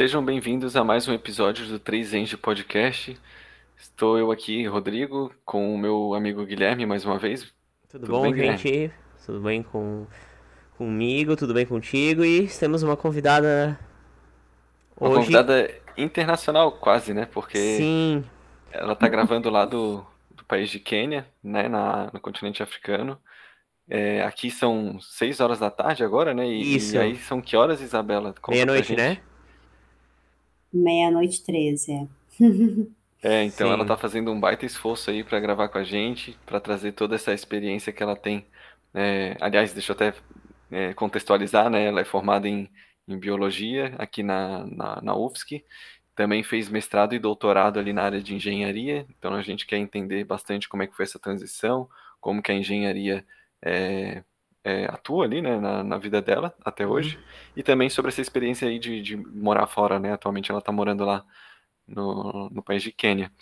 Sejam bem-vindos a mais um episódio do 3 Enge Podcast. Estou eu aqui, Rodrigo, com o meu amigo Guilherme mais uma vez. Tudo, Tudo bom, bem, gente? Guilherme? Tudo bem com comigo? Tudo bem contigo? E temos uma convidada uma hoje. convidada internacional quase, né? Porque Sim. ela está gravando lá do, do país de Quênia, né? Na, no continente africano. É, aqui são 6 horas da tarde agora, né? E, Isso. e aí são que horas, Isabela? Meia-noite, né? Meia-noite 13, é. É, então Sim. ela tá fazendo um baita esforço aí para gravar com a gente, para trazer toda essa experiência que ela tem. É, aliás, deixa eu até é, contextualizar, né? Ela é formada em, em biologia aqui na, na, na UFSC, também fez mestrado e doutorado ali na área de engenharia, então a gente quer entender bastante como é que foi essa transição, como que a engenharia é, é, atua ali, né, na, na, vida dela até hoje, uhum. e também sobre essa experiência aí de, de morar fora, né, atualmente ela está morando lá no, no, país de Quênia.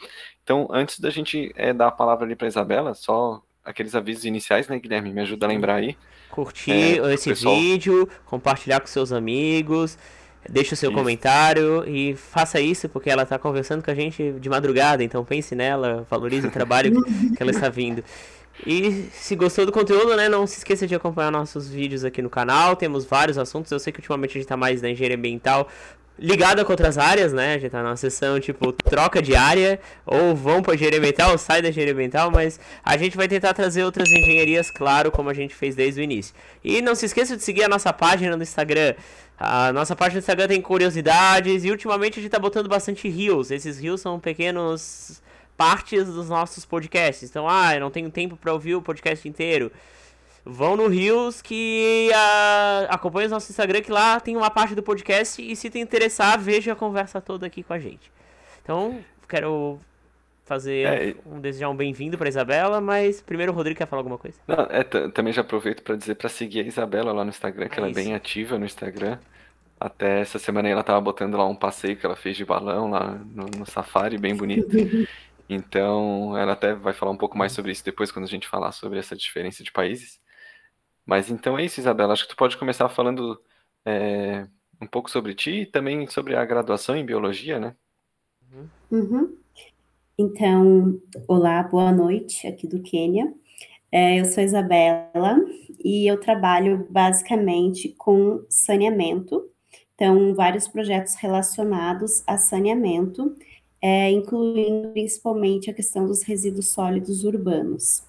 Então, antes da gente é, dar a palavra ali para Isabela, só aqueles avisos iniciais, né, Guilherme, me ajuda a lembrar aí. Curtir é, esse pessoal... vídeo, compartilhar com seus amigos, deixa o seu isso. comentário e faça isso porque ela está conversando com a gente de madrugada, então pense nela, valorize o trabalho que ela está vindo. E se gostou do conteúdo, né, não se esqueça de acompanhar nossos vídeos aqui no canal. Temos vários assuntos. Eu sei que ultimamente a gente tá mais na engenharia ambiental ligada com outras áreas, né? A gente tá numa sessão tipo troca de área, ou vão para engenharia ambiental, ou sai da engenharia ambiental, mas a gente vai tentar trazer outras engenharias, claro, como a gente fez desde o início. E não se esqueça de seguir a nossa página no Instagram. A nossa página no Instagram tem curiosidades e ultimamente a gente tá botando bastante rios. Esses rios são pequenos partes dos nossos podcasts. Então, ah, eu não tenho tempo para ouvir o podcast inteiro. Vão no Rios que uh, acompanha o nosso Instagram, que lá tem uma parte do podcast. E se te interessar, veja a conversa toda aqui com a gente. Então, quero fazer é, um desejar um bem-vindo para Isabela, mas primeiro o Rodrigo quer falar alguma coisa. Não, é, também já aproveito para dizer para seguir a Isabela lá no Instagram, que é ela isso. é bem ativa no Instagram. Até essa semana aí ela tava botando lá um passeio que ela fez de balão lá no, no safari, bem bonito. Então, ela até vai falar um pouco mais sobre isso depois, quando a gente falar sobre essa diferença de países. Mas então é isso, Isabela. Acho que tu pode começar falando é, um pouco sobre ti e também sobre a graduação em biologia, né? Uhum. Então, olá, boa noite, aqui do Quênia. É, eu sou Isabela e eu trabalho basicamente com saneamento. Então, vários projetos relacionados a saneamento é, incluindo principalmente a questão dos resíduos sólidos urbanos.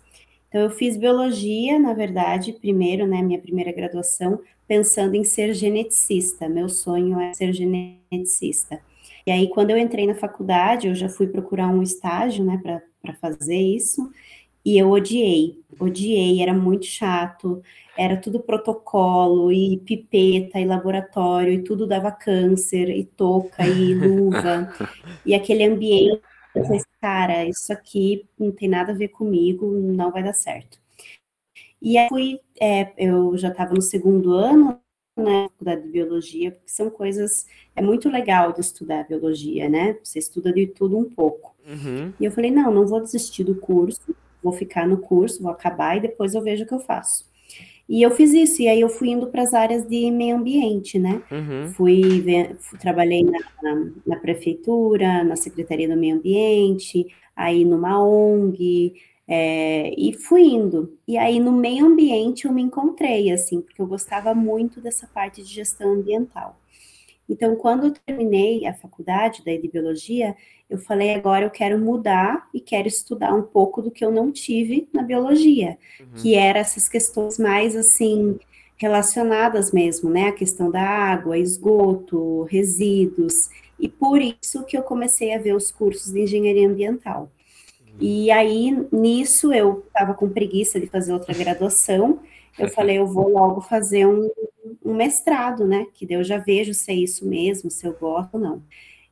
Então, eu fiz biologia, na verdade, primeiro, né, minha primeira graduação, pensando em ser geneticista. Meu sonho é ser geneticista. E aí, quando eu entrei na faculdade, eu já fui procurar um estágio, né, para fazer isso, e eu odiei, odiei, era muito chato, era tudo protocolo, e pipeta, e laboratório, e tudo dava câncer, e touca, e luva, e aquele ambiente, eu falei, cara, isso aqui não tem nada a ver comigo, não vai dar certo. E aí fui, é, eu já estava no segundo ano, né, faculdade de biologia, porque são coisas, é muito legal de estudar biologia, né, você estuda de tudo um pouco. Uhum. E eu falei, não, não vou desistir do curso, vou ficar no curso, vou acabar e depois eu vejo o que eu faço. E eu fiz isso, e aí eu fui indo para as áreas de meio ambiente, né? Uhum. Fui, trabalhei na, na, na, prefeitura, na Secretaria do Meio Ambiente, aí numa ONG, é, e fui indo. E aí no meio ambiente eu me encontrei, assim, porque eu gostava muito dessa parte de gestão ambiental. Então, quando eu terminei a faculdade da de biologia, eu falei, agora eu quero mudar e quero estudar um pouco do que eu não tive na biologia, uhum. que era essas questões mais assim relacionadas mesmo, né? A questão da água, esgoto, resíduos. E por isso que eu comecei a ver os cursos de engenharia ambiental. Uhum. E aí, nisso, eu estava com preguiça de fazer outra graduação. Eu falei, eu vou logo fazer um, um mestrado, né? Que eu já vejo se é isso mesmo, se eu gosto ou não.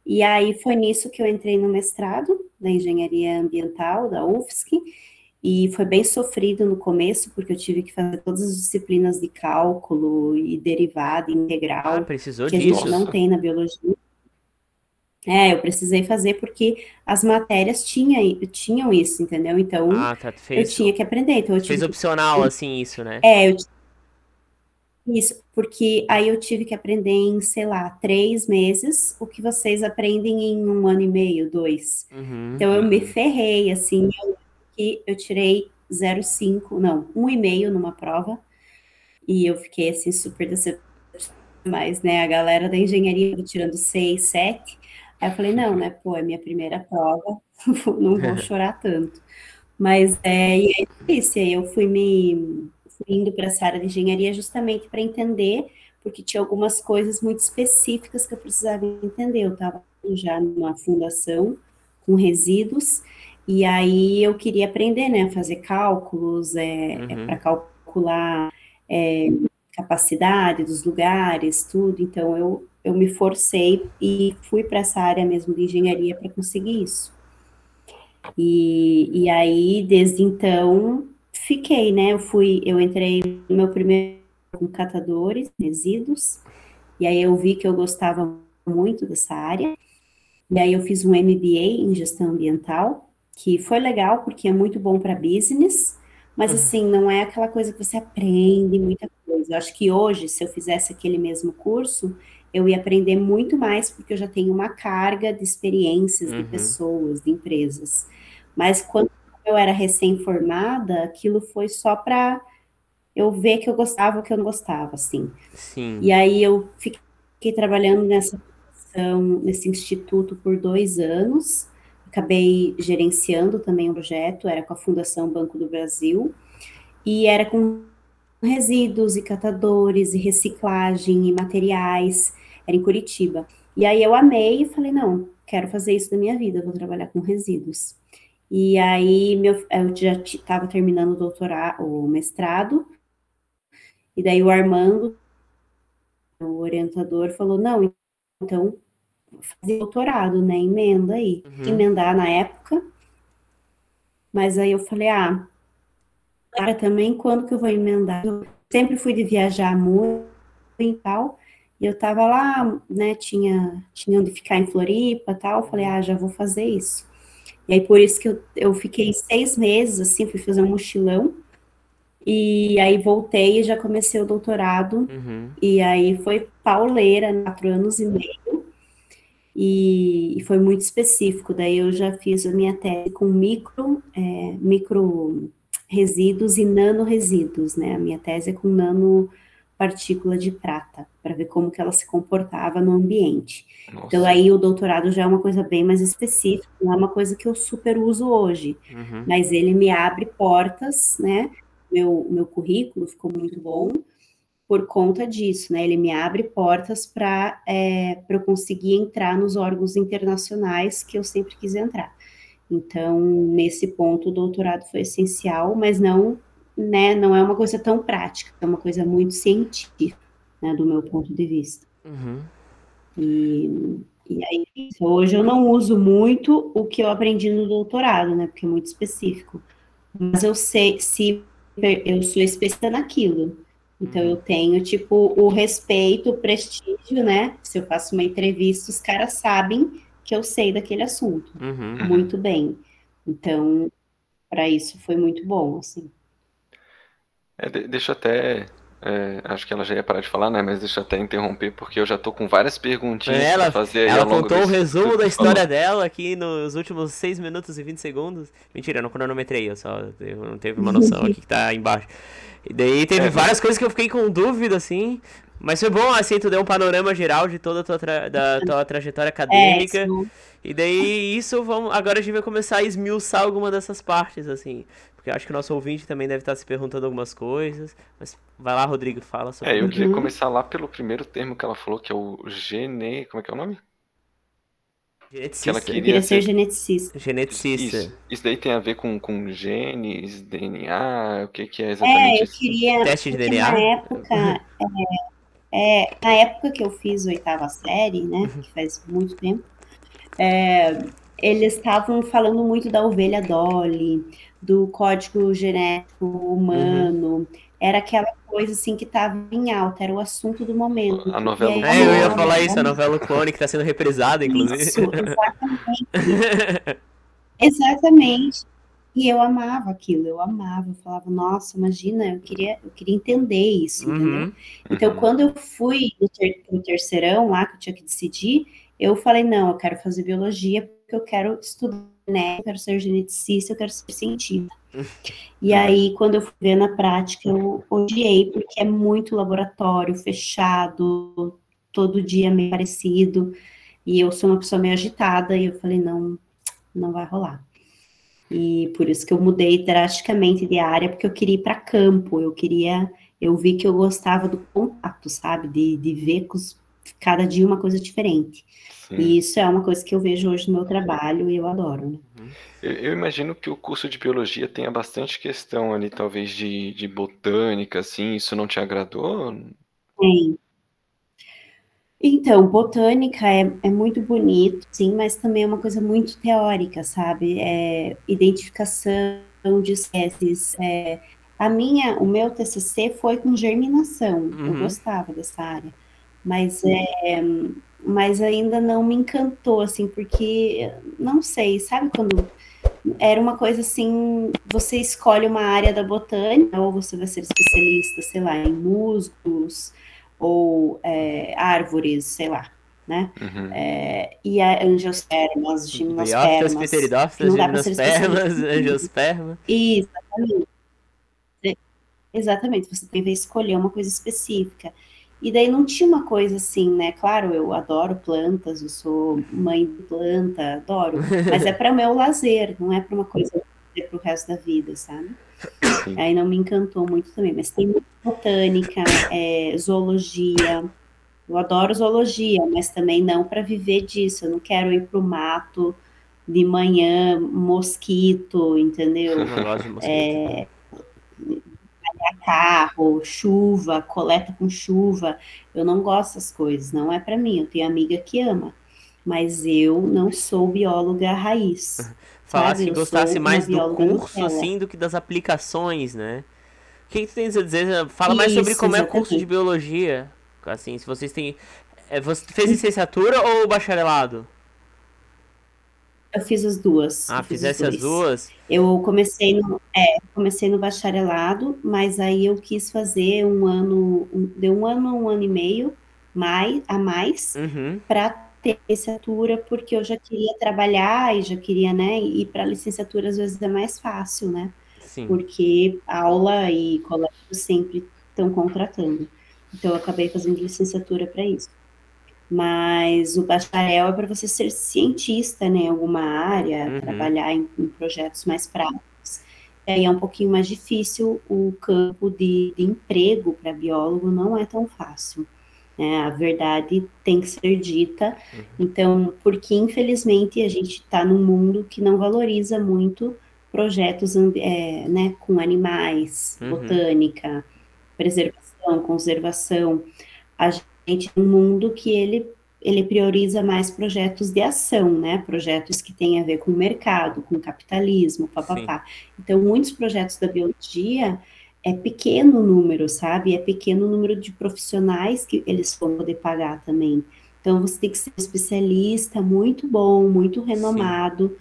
E aí foi nisso que eu entrei no mestrado da engenharia ambiental da UFSC, e foi bem sofrido no começo, porque eu tive que fazer todas as disciplinas de cálculo e derivada integral, ah, precisou que disso. a gente não tem na biologia. É, eu precisei fazer porque as matérias tinha, tinham isso, entendeu? Então, ah, tá, eu tinha que aprender. Então eu fez opcional, assim, isso, né? É, eu Isso, porque aí eu tive que aprender em, sei lá, três meses o que vocês aprendem em um ano e meio, dois. Uhum. Então eu me ferrei, assim, eu, eu tirei 0,5, não, um e meio numa prova, e eu fiquei assim super decepcionada, mas né, a galera da engenharia tirando 6, 7. Aí eu falei, não, né, pô, é minha primeira prova, não vou chorar tanto. Mas é, e é isso, aí eu fui me indo para essa área de engenharia justamente para entender, porque tinha algumas coisas muito específicas que eu precisava entender. Eu estava já numa fundação com resíduos, e aí eu queria aprender, né, a fazer cálculos, é, é uhum. é para calcular é, capacidade dos lugares, tudo. Então eu, eu me forcei e fui para essa área mesmo de engenharia para conseguir isso. E, e aí, desde então, fiquei, né? Eu fui, eu entrei no meu primeiro com catadores, resíduos, e aí eu vi que eu gostava muito dessa área. E aí eu fiz um MBA em gestão ambiental, que foi legal porque é muito bom para business, mas uhum. assim, não é aquela coisa que você aprende muita coisa. Eu acho que hoje, se eu fizesse aquele mesmo curso, eu ia aprender muito mais porque eu já tenho uma carga de experiências, uhum. de pessoas, de empresas. Mas quando eu era recém-formada, aquilo foi só para eu ver que eu gostava ou que eu não gostava, assim. Sim. E aí eu fiquei trabalhando nessa nesse instituto por dois anos. Acabei gerenciando também o um projeto, era com a Fundação Banco do Brasil, e era com resíduos e catadores e reciclagem e materiais, era em Curitiba. E aí eu amei e falei, não, quero fazer isso da minha vida, vou trabalhar com resíduos. E aí meu, eu já estava terminando o doutorado, o mestrado, e daí o Armando, o orientador, falou, não, então fazer doutorado, né? Emenda aí. Uhum. Emendar na época. Mas aí eu falei, ah, cara, também quando que eu vou emendar? Eu sempre fui de viajar muito e tal. E eu tava lá, né, tinha, tinha onde ficar em Floripa e tal. Eu falei, ah, já vou fazer isso. E aí, por isso que eu, eu fiquei seis meses, assim, fui fazer um mochilão. E aí voltei e já comecei o doutorado. Uhum. E aí foi pauleira, quatro anos e meio. E, e, foi muito específico. Daí eu já fiz a minha tese com micro, é, micro resíduos e nanoresíduos, né? A minha tese é com nano partícula de prata, para ver como que ela se comportava no ambiente. Nossa. Então aí o doutorado já é uma coisa bem mais específica, não é uma coisa que eu super uso hoje, uhum. mas ele me abre portas, né? Meu, meu currículo ficou muito bom por conta disso, né? Ele me abre portas para é, eu conseguir entrar nos órgãos internacionais que eu sempre quis entrar. Então, nesse ponto, o doutorado foi essencial, mas não né, não é uma coisa tão prática, é uma coisa muito científica, né, do meu ponto de vista. Uhum. E, e aí, hoje eu não uso muito o que eu aprendi no doutorado, né, porque é muito específico. Mas eu sei se eu sou especialista naquilo. Então eu tenho, tipo, o respeito, o prestígio, né? Se eu faço uma entrevista, os caras sabem que eu sei daquele assunto. Uhum. Muito bem. Então, para isso foi muito bom, assim. É, deixa eu até. É, acho que ela já ia parar de falar, né? Mas deixa eu até interromper, porque eu já tô com várias perguntinhas ela, pra fazer Ela contou o resumo da história dela aqui nos últimos 6 minutos e 20 segundos. Mentira, eu não cronometrei, eu só eu não teve uma noção aqui que tá embaixo. E daí teve é, várias coisas que eu fiquei com dúvida, assim. Mas foi bom, assim, tu deu um panorama geral de toda a tua, tra da tua trajetória acadêmica. É, e daí isso, vamos, agora a gente vai começar a esmiuçar alguma dessas partes, assim porque acho que o nosso ouvinte também deve estar se perguntando algumas coisas. Mas vai lá, Rodrigo, fala sobre É, eu queria uhum. começar lá pelo primeiro termo que ela falou, que é o gene. Como é que é o nome? Geneticista. Que ela queria, queria ser, geneticista. Geneticista. Isso, isso daí tem a ver com, com genes, DNA, o que, que é exatamente é, eu queria, Teste de DNA? Na época, é, é, na época que eu fiz a oitava série, né, uhum. que faz muito tempo, é, eles estavam falando muito da ovelha Dolly, do código genético humano. Uhum. Era aquela coisa assim que estava em alta, era o assunto do momento. A novela aí, É, eu ia falar isso, a novela Clone que está sendo reprisada, inclusive. Isso, exatamente. exatamente. E eu amava aquilo, eu amava, eu falava, nossa, imagina, eu queria, eu queria entender isso, uhum. entendeu? Então, uhum. quando eu fui no, ter, no terceirão lá, que eu tinha que decidir, eu falei, não, eu quero fazer biologia, porque eu quero estudar, né? Eu quero ser geneticista, eu quero ser cientista. E aí, quando eu fui ver na prática, eu odiei, porque é muito laboratório, fechado, todo dia meio parecido. E eu sou uma pessoa meio agitada, e eu falei, não, não vai rolar. E por isso que eu mudei drasticamente de área, porque eu queria ir para campo, eu queria, eu vi que eu gostava do contato, sabe? De, de ver os, cada dia uma coisa diferente. Sim. E isso é uma coisa que eu vejo hoje no meu trabalho e eu adoro. Né? Uhum. Eu, eu, imagino que o curso de biologia tenha bastante questão ali, talvez, de, de botânica, assim, isso não te agradou? Tem, então, botânica é, é muito bonito, sim, mas também é uma coisa muito teórica, sabe? É, identificação de espécies. É, a minha, o meu TCC foi com germinação. Uhum. Eu gostava dessa área, mas é, mas ainda não me encantou, assim, porque não sei, sabe quando era uma coisa assim, você escolhe uma área da botânica ou você vai ser especialista, sei lá, em musgos ou é, árvores, sei lá, né? Uhum. É, e a angiospermas, gimnospermas. Biófitas, pteridófitas, gimnospermas, angiosperma. Exatamente. Exatamente, você tem que escolher uma coisa específica. E daí não tinha uma coisa assim, né? Claro, eu adoro plantas, eu sou mãe de planta, adoro, mas é para o meu lazer, não é para uma coisa para o resto da vida, sabe? Sim. Aí não me encantou muito também, mas tem botânica, é, zoologia. Eu adoro zoologia, mas também não para viver disso. Eu não quero ir para o mato de manhã, mosquito, entendeu? Eu gosto de mosquito. É, carro, chuva, coleta com chuva. Eu não gosto dessas coisas, não é para mim. Eu tenho amiga que ama, mas eu não sou bióloga raiz. Falasse que gostasse mais do curso, assim, do que das aplicações, né? O que, que tu tem a dizer? Fala mais sobre como exatamente. é o curso de biologia. Assim, se vocês têm. É, você fez licenciatura ou bacharelado? Eu fiz as duas. Ah, fizesse as duas? Eu comecei no, é, comecei no bacharelado, mas aí eu quis fazer um ano, um, deu um ano, um ano e meio mais, a mais uhum. para ter licenciatura, porque eu já queria trabalhar e já queria, né, ir para licenciatura às vezes é mais fácil, né? Sim. Porque aula e colégio sempre estão contratando. Então eu acabei fazendo licenciatura para isso. Mas o bacharel é para você ser cientista, né, em alguma área, uhum. trabalhar em, em, projetos mais práticos. E aí é um pouquinho mais difícil, o campo de, de emprego para biólogo não é tão fácil. Né? A verdade tem que ser dita. Uhum. Então, porque infelizmente a gente está num mundo que não valoriza muito projetos é, né, com animais, uhum. botânica, preservação, conservação. A gente um mundo que ele, ele prioriza mais projetos de ação, né? Projetos que têm a ver com o mercado, com o capitalismo, papapá. Então, muitos projetos da biologia é pequeno o número, sabe? É pequeno o número de profissionais que eles vão poder pagar também. Então, você tem que ser especialista muito bom, muito renomado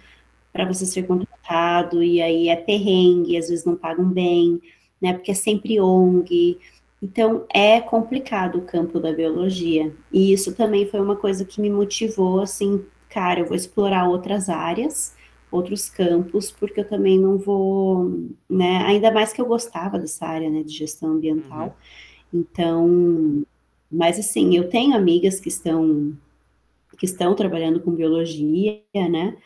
para você ser contratado, e aí é perrengue, às vezes não pagam bem, né? Porque é sempre ONG. Então, é complicado o campo da biologia. E isso também foi uma coisa que me motivou, assim, cara, eu vou explorar outras áreas, outros campos, porque eu também não vou, né, ainda mais que eu gostava dessa área, né, de gestão ambiental. Uhum. Então, mas assim, eu tenho amigas que estão que estão trabalhando com biologia, né?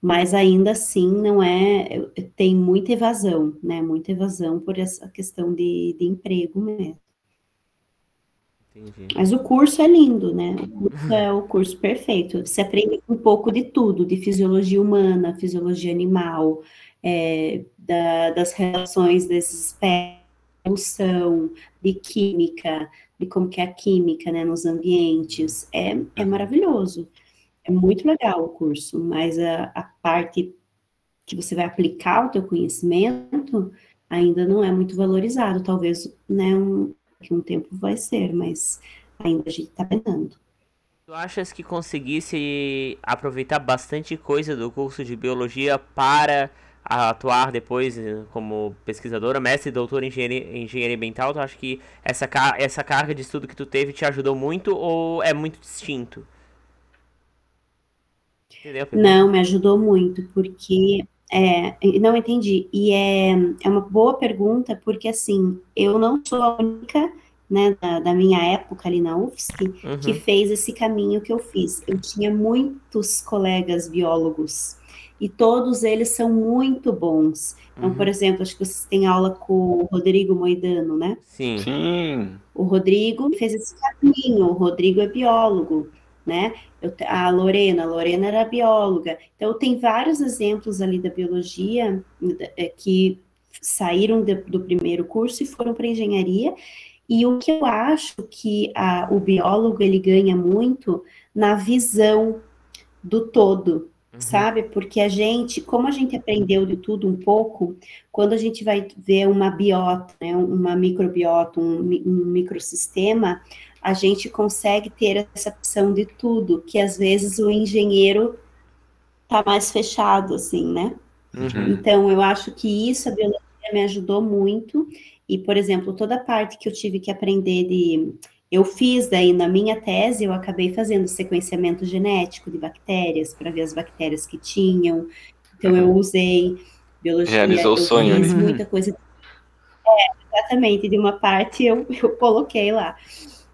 Mas ainda assim não é, tem muita evasão, né? Muita evasão por essa questão de, de emprego mesmo. Entendi. Mas o curso é lindo, né? O curso é o curso perfeito. Você aprende um pouco de tudo, de fisiologia humana, fisiologia animal, é, da, das relações desses espécies, de química, de como que é a química, né, nos ambientes. É, é maravilhoso. É muito legal o curso, mas a, a parte que você vai aplicar o teu conhecimento ainda não é muito valorizado. Talvez, né, um, que um tempo vai ser, mas ainda a gente está pensando. Tu achas que conseguisse aproveitar bastante coisa do curso de biologia para a atuar depois eh, como pesquisadora, mestre e doutora em engenharia, engenharia ambiental, tu acha que essa, essa carga de estudo que tu teve te ajudou muito ou é muito distinto? Entendeu? Não, me ajudou muito, porque é, não entendi. E é, é uma boa pergunta, porque assim, eu não sou a única né, da, da, minha época ali na UFSC, uhum. que fez esse caminho que eu fiz. Eu tinha muitos colegas biólogos e todos eles são muito bons. Então, uhum. por exemplo, acho que vocês têm aula com o Rodrigo Moidano, né? Sim. Sim. O Rodrigo fez esse caminho, o Rodrigo é biólogo, né? Eu, a Lorena, a Lorena era bióloga. Então, tem vários exemplos ali da biologia é, que saíram de, do primeiro curso e foram para engenharia. E o que eu acho que a, o biólogo ele ganha muito na visão do todo, Uhum. sabe? Porque a gente, como a gente aprendeu de tudo um pouco, quando a gente vai ver uma biota, né, uma microbiota, um, um microsistema, a gente consegue ter essa opção de tudo, que às vezes o engenheiro tá mais fechado, assim, né? Uhum. Então, eu acho que isso, a biologia me ajudou muito, e, por exemplo, toda a parte que eu tive que aprender de eu fiz daí na minha tese, eu acabei fazendo sequenciamento genético de bactérias para ver as bactérias que tinham. Então eu usei biologia, Realizou o sonho, né? muita coisa. É, exatamente, de uma parte eu, eu coloquei lá.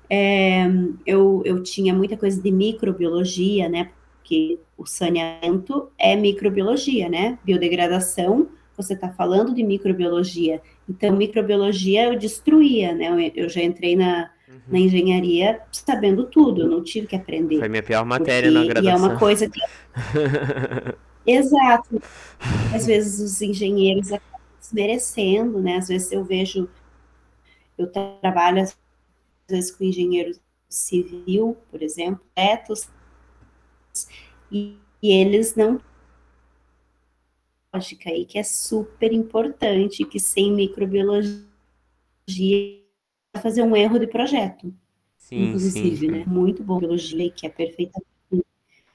É, eu, eu tinha muita coisa de microbiologia, né? Porque o saneamento é microbiologia, né? Biodegradação, você está falando de microbiologia. Então, microbiologia eu destruía, né? Eu, eu já entrei na, uhum. na engenharia sabendo tudo, eu não tive que aprender. Foi minha pior matéria porque, na graduação. E é uma coisa que. Exato. Às vezes os engenheiros acabam desmerecendo, né? Às vezes eu vejo. Eu trabalho, às vezes, com engenheiro civil, por exemplo, etos, e, e eles não lógica aí que é super importante, que sem microbiologia fazer um erro de projeto. Sim, inclusive, sim, sim. né? Muito bom biologia que é perfeitamente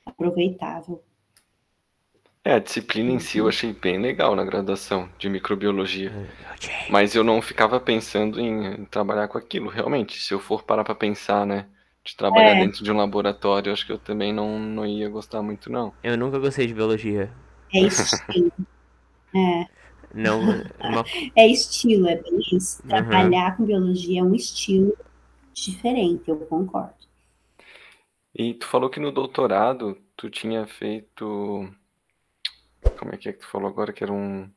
aproveitável. É, a disciplina em si eu achei bem legal na graduação de microbiologia. Mas eu não ficava pensando em trabalhar com aquilo, realmente. Se eu for parar para pensar, né? De trabalhar é. dentro de um laboratório, acho que eu também não, não ia gostar muito, não. Eu nunca gostei de biologia. É estilo. é. Não, uma... é estilo, é bem isso. Trabalhar uhum. com biologia é um estilo diferente, eu concordo. E tu falou que no doutorado tu tinha feito. Como é que é que tu falou agora que era um.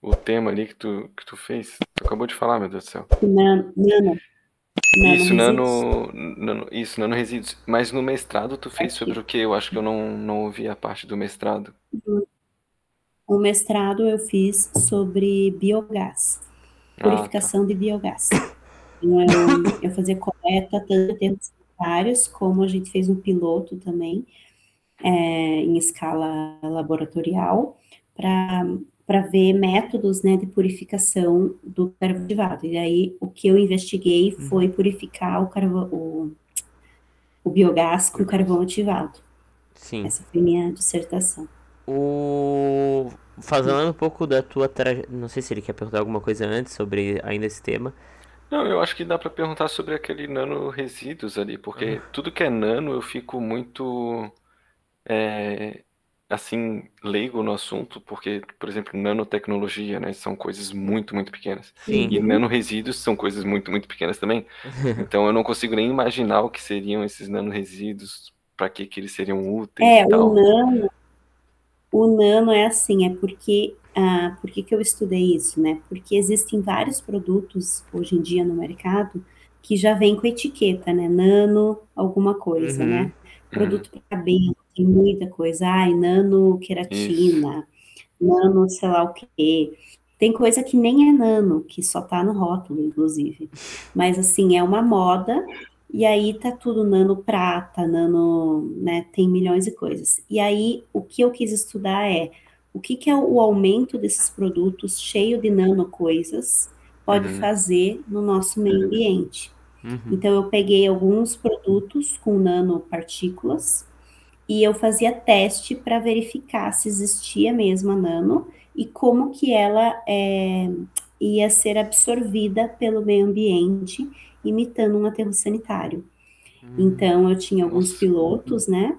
O tema ali que tu, que tu fez? Tu acabou de falar, meu Deus do céu. Nano. nano. Isso, nano, nano, isso, nanoresíduos. Mas no mestrado tu fez Aqui. sobre o que? Eu acho que eu não, não ouvi a parte do mestrado. O mestrado eu fiz sobre biogás, purificação ah, tá. de biogás. Então, eu, eu fazia coleta tanto em termos sanitários, como a gente fez um piloto também, é, em escala laboratorial, para ver métodos né, de purificação do carvão ativado. E aí, o que eu investiguei uhum. foi purificar o, carvão, o, o biogás com carvão ativado. Sim. Essa foi minha dissertação. O... Fazendo um pouco da tua trajetória. Não sei se ele quer perguntar alguma coisa antes sobre ainda esse tema. Não, eu acho que dá para perguntar sobre aquele nano resíduos ali, porque uhum. tudo que é nano eu fico muito. É, assim, leigo no assunto, porque, por exemplo, nanotecnologia, né, são coisas muito, muito pequenas. Sim. E nanoresíduos são coisas muito, muito pequenas também. então eu não consigo nem imaginar o que seriam esses nanoresíduos, para que que eles seriam úteis É, e tal. o nano, o nano é assim, é porque, ah, por que que eu estudei isso, né? Porque existem vários produtos hoje em dia no mercado que já vem com etiqueta, né? Nano alguma coisa, uhum. né? Produto para cabelo, tem muita coisa. Ai, nano queratina, nano sei lá o quê. Tem coisa que nem é nano, que só tá no rótulo, inclusive. Mas assim, é uma moda e aí tá tudo nano prata, nano, né, tem milhões de coisas. E aí o que eu quis estudar é o que, que é o aumento desses produtos cheio de nano coisas pode uhum. fazer no nosso meio ambiente. Uhum. Então eu peguei alguns produtos com nanopartículas e eu fazia teste para verificar se existia mesmo a nano e como que ela é, ia ser absorvida pelo meio ambiente, imitando um aterro sanitário. Hum. Então, eu tinha alguns pilotos, né?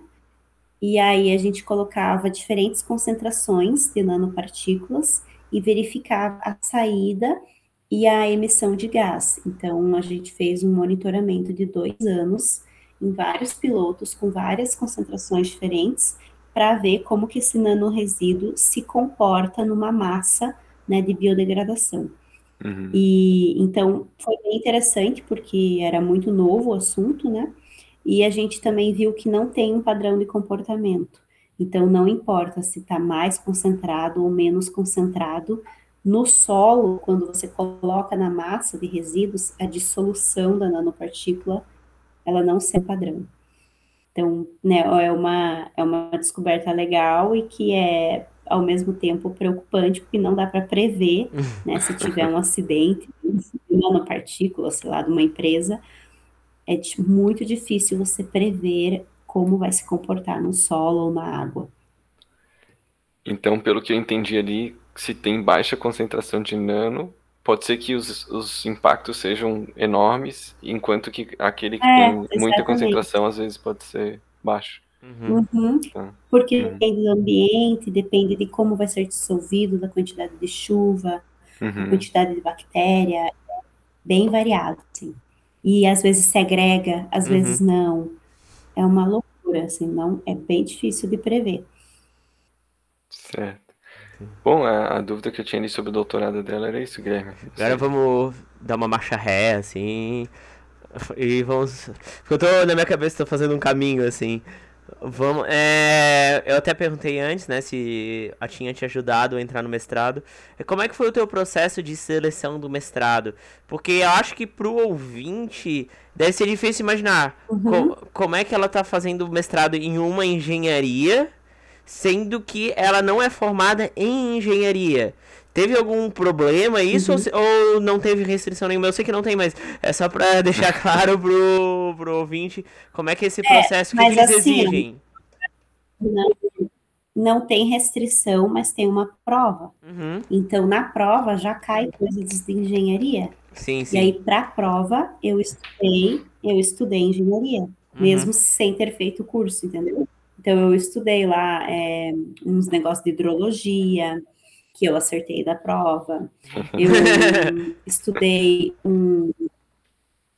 E aí a gente colocava diferentes concentrações de nanopartículas e verificava a saída e a emissão de gás. Então, a gente fez um monitoramento de dois anos em vários pilotos com várias concentrações diferentes para ver como que esse nanoresíduo se comporta numa massa né, de biodegradação. Uhum. E então foi bem interessante porque era muito novo o assunto, né? E a gente também viu que não tem um padrão de comportamento. Então não importa se está mais concentrado ou menos concentrado no solo, quando você coloca na massa de resíduos, a dissolução da nanopartícula ela não ser padrão. Então, né, é uma, é uma descoberta legal e que é, ao mesmo tempo, preocupante, porque não dá para prever, né, se tiver um acidente, nanopartícula, sei lá, de uma empresa, é muito difícil você prever como vai se comportar no solo ou na água. Então, pelo que eu entendi ali, se tem baixa concentração de nano, pode ser que os, os impactos sejam enormes, enquanto que aquele que é, tem exatamente. muita concentração às vezes pode ser baixo. Uhum. Uhum. Tá. Porque uhum. depende do ambiente, depende de como vai ser dissolvido, da quantidade de chuva, da uhum. quantidade de bactéria, bem variado, assim. E às vezes segrega, às uhum. vezes não. É uma loucura, assim, não, é bem difícil de prever. Certo. Bom, a, a, dúvida que eu tinha ali sobre o doutorado dela era isso, Guilherme. Agora vamos dar uma marcha ré, assim. E vamos. Porque eu tô na minha cabeça, tô fazendo um caminho, assim. Vamos. É... Eu até perguntei antes, né, se a tinha te ajudado a entrar no mestrado. Como é que foi o teu processo de seleção do mestrado? Porque eu acho que pro ouvinte deve ser difícil imaginar uhum. co como é que ela tá fazendo mestrado em uma engenharia sendo que ela não é formada em engenharia. Teve algum problema isso uhum. ou, ou, não teve restrição nenhuma? Eu sei que não tem, mas é só para deixar claro pro, pro ouvinte como é que é esse é, processo é, que eles assim, exigem. Não, não tem restrição, mas tem uma prova. Uhum. Então, na prova já cai coisas de engenharia. Sim, sim. E aí, para a prova, eu estudei, eu estudei engenharia, uhum. mesmo sem ter feito o curso, entendeu? Então, eu estudei lá é, uns negócios de hidrologia, que eu acertei da prova. Eu estudei um.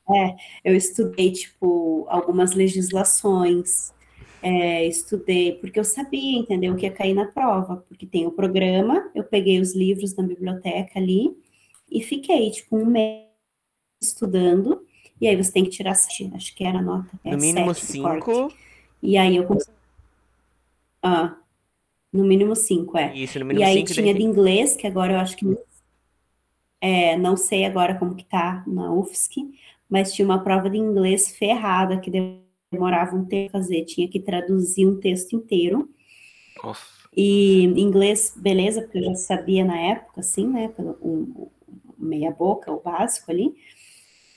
É, eu estudei, tipo, algumas legislações. É, estudei, porque eu sabia, entendeu, o que ia cair na prova, porque tem o programa, eu peguei os livros da biblioteca ali e fiquei, tipo, um mês estudando, e aí você tem que tirar, acho que era a nota. É, no mínimo cinco. E aí eu consegui ah, no mínimo cinco, é. Isso, no mínimo E aí cinco. tinha de inglês, que agora eu acho que. É, não sei agora como que tá na UFSC, mas tinha uma prova de inglês ferrada que demorava um tempo a fazer. Tinha que traduzir um texto inteiro. Nossa. E inglês, beleza, porque eu já sabia na época, assim, né? Pelo, um, meia boca, o básico ali.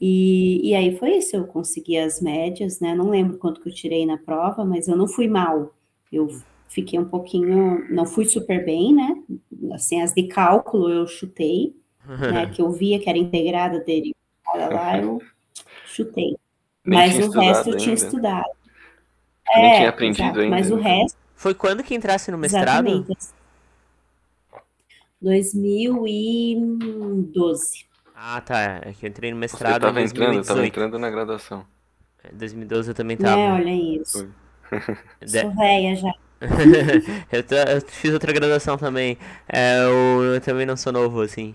E, e aí foi isso, eu consegui as médias, né? Não lembro quanto que eu tirei na prova, mas eu não fui mal. Eu fiquei um pouquinho, não fui super bem, né? Assim, as de cálculo eu chutei, né? Que eu via que era integrada dele, lá eu chutei. Nem mas o resto eu tinha estudado. Nem é, tinha aprendido exato, ainda. Mas o resto. Foi quando que entrasse no mestrado? Exatamente. 2012. Ah, tá. É que eu entrei no mestrado. Você tava entrando, eu tava entrando na graduação. Em 2012 eu também tava. É, olha isso. Sou véia já. eu, eu, fiz outra graduação também. É, eu, eu, também não sou novo, assim.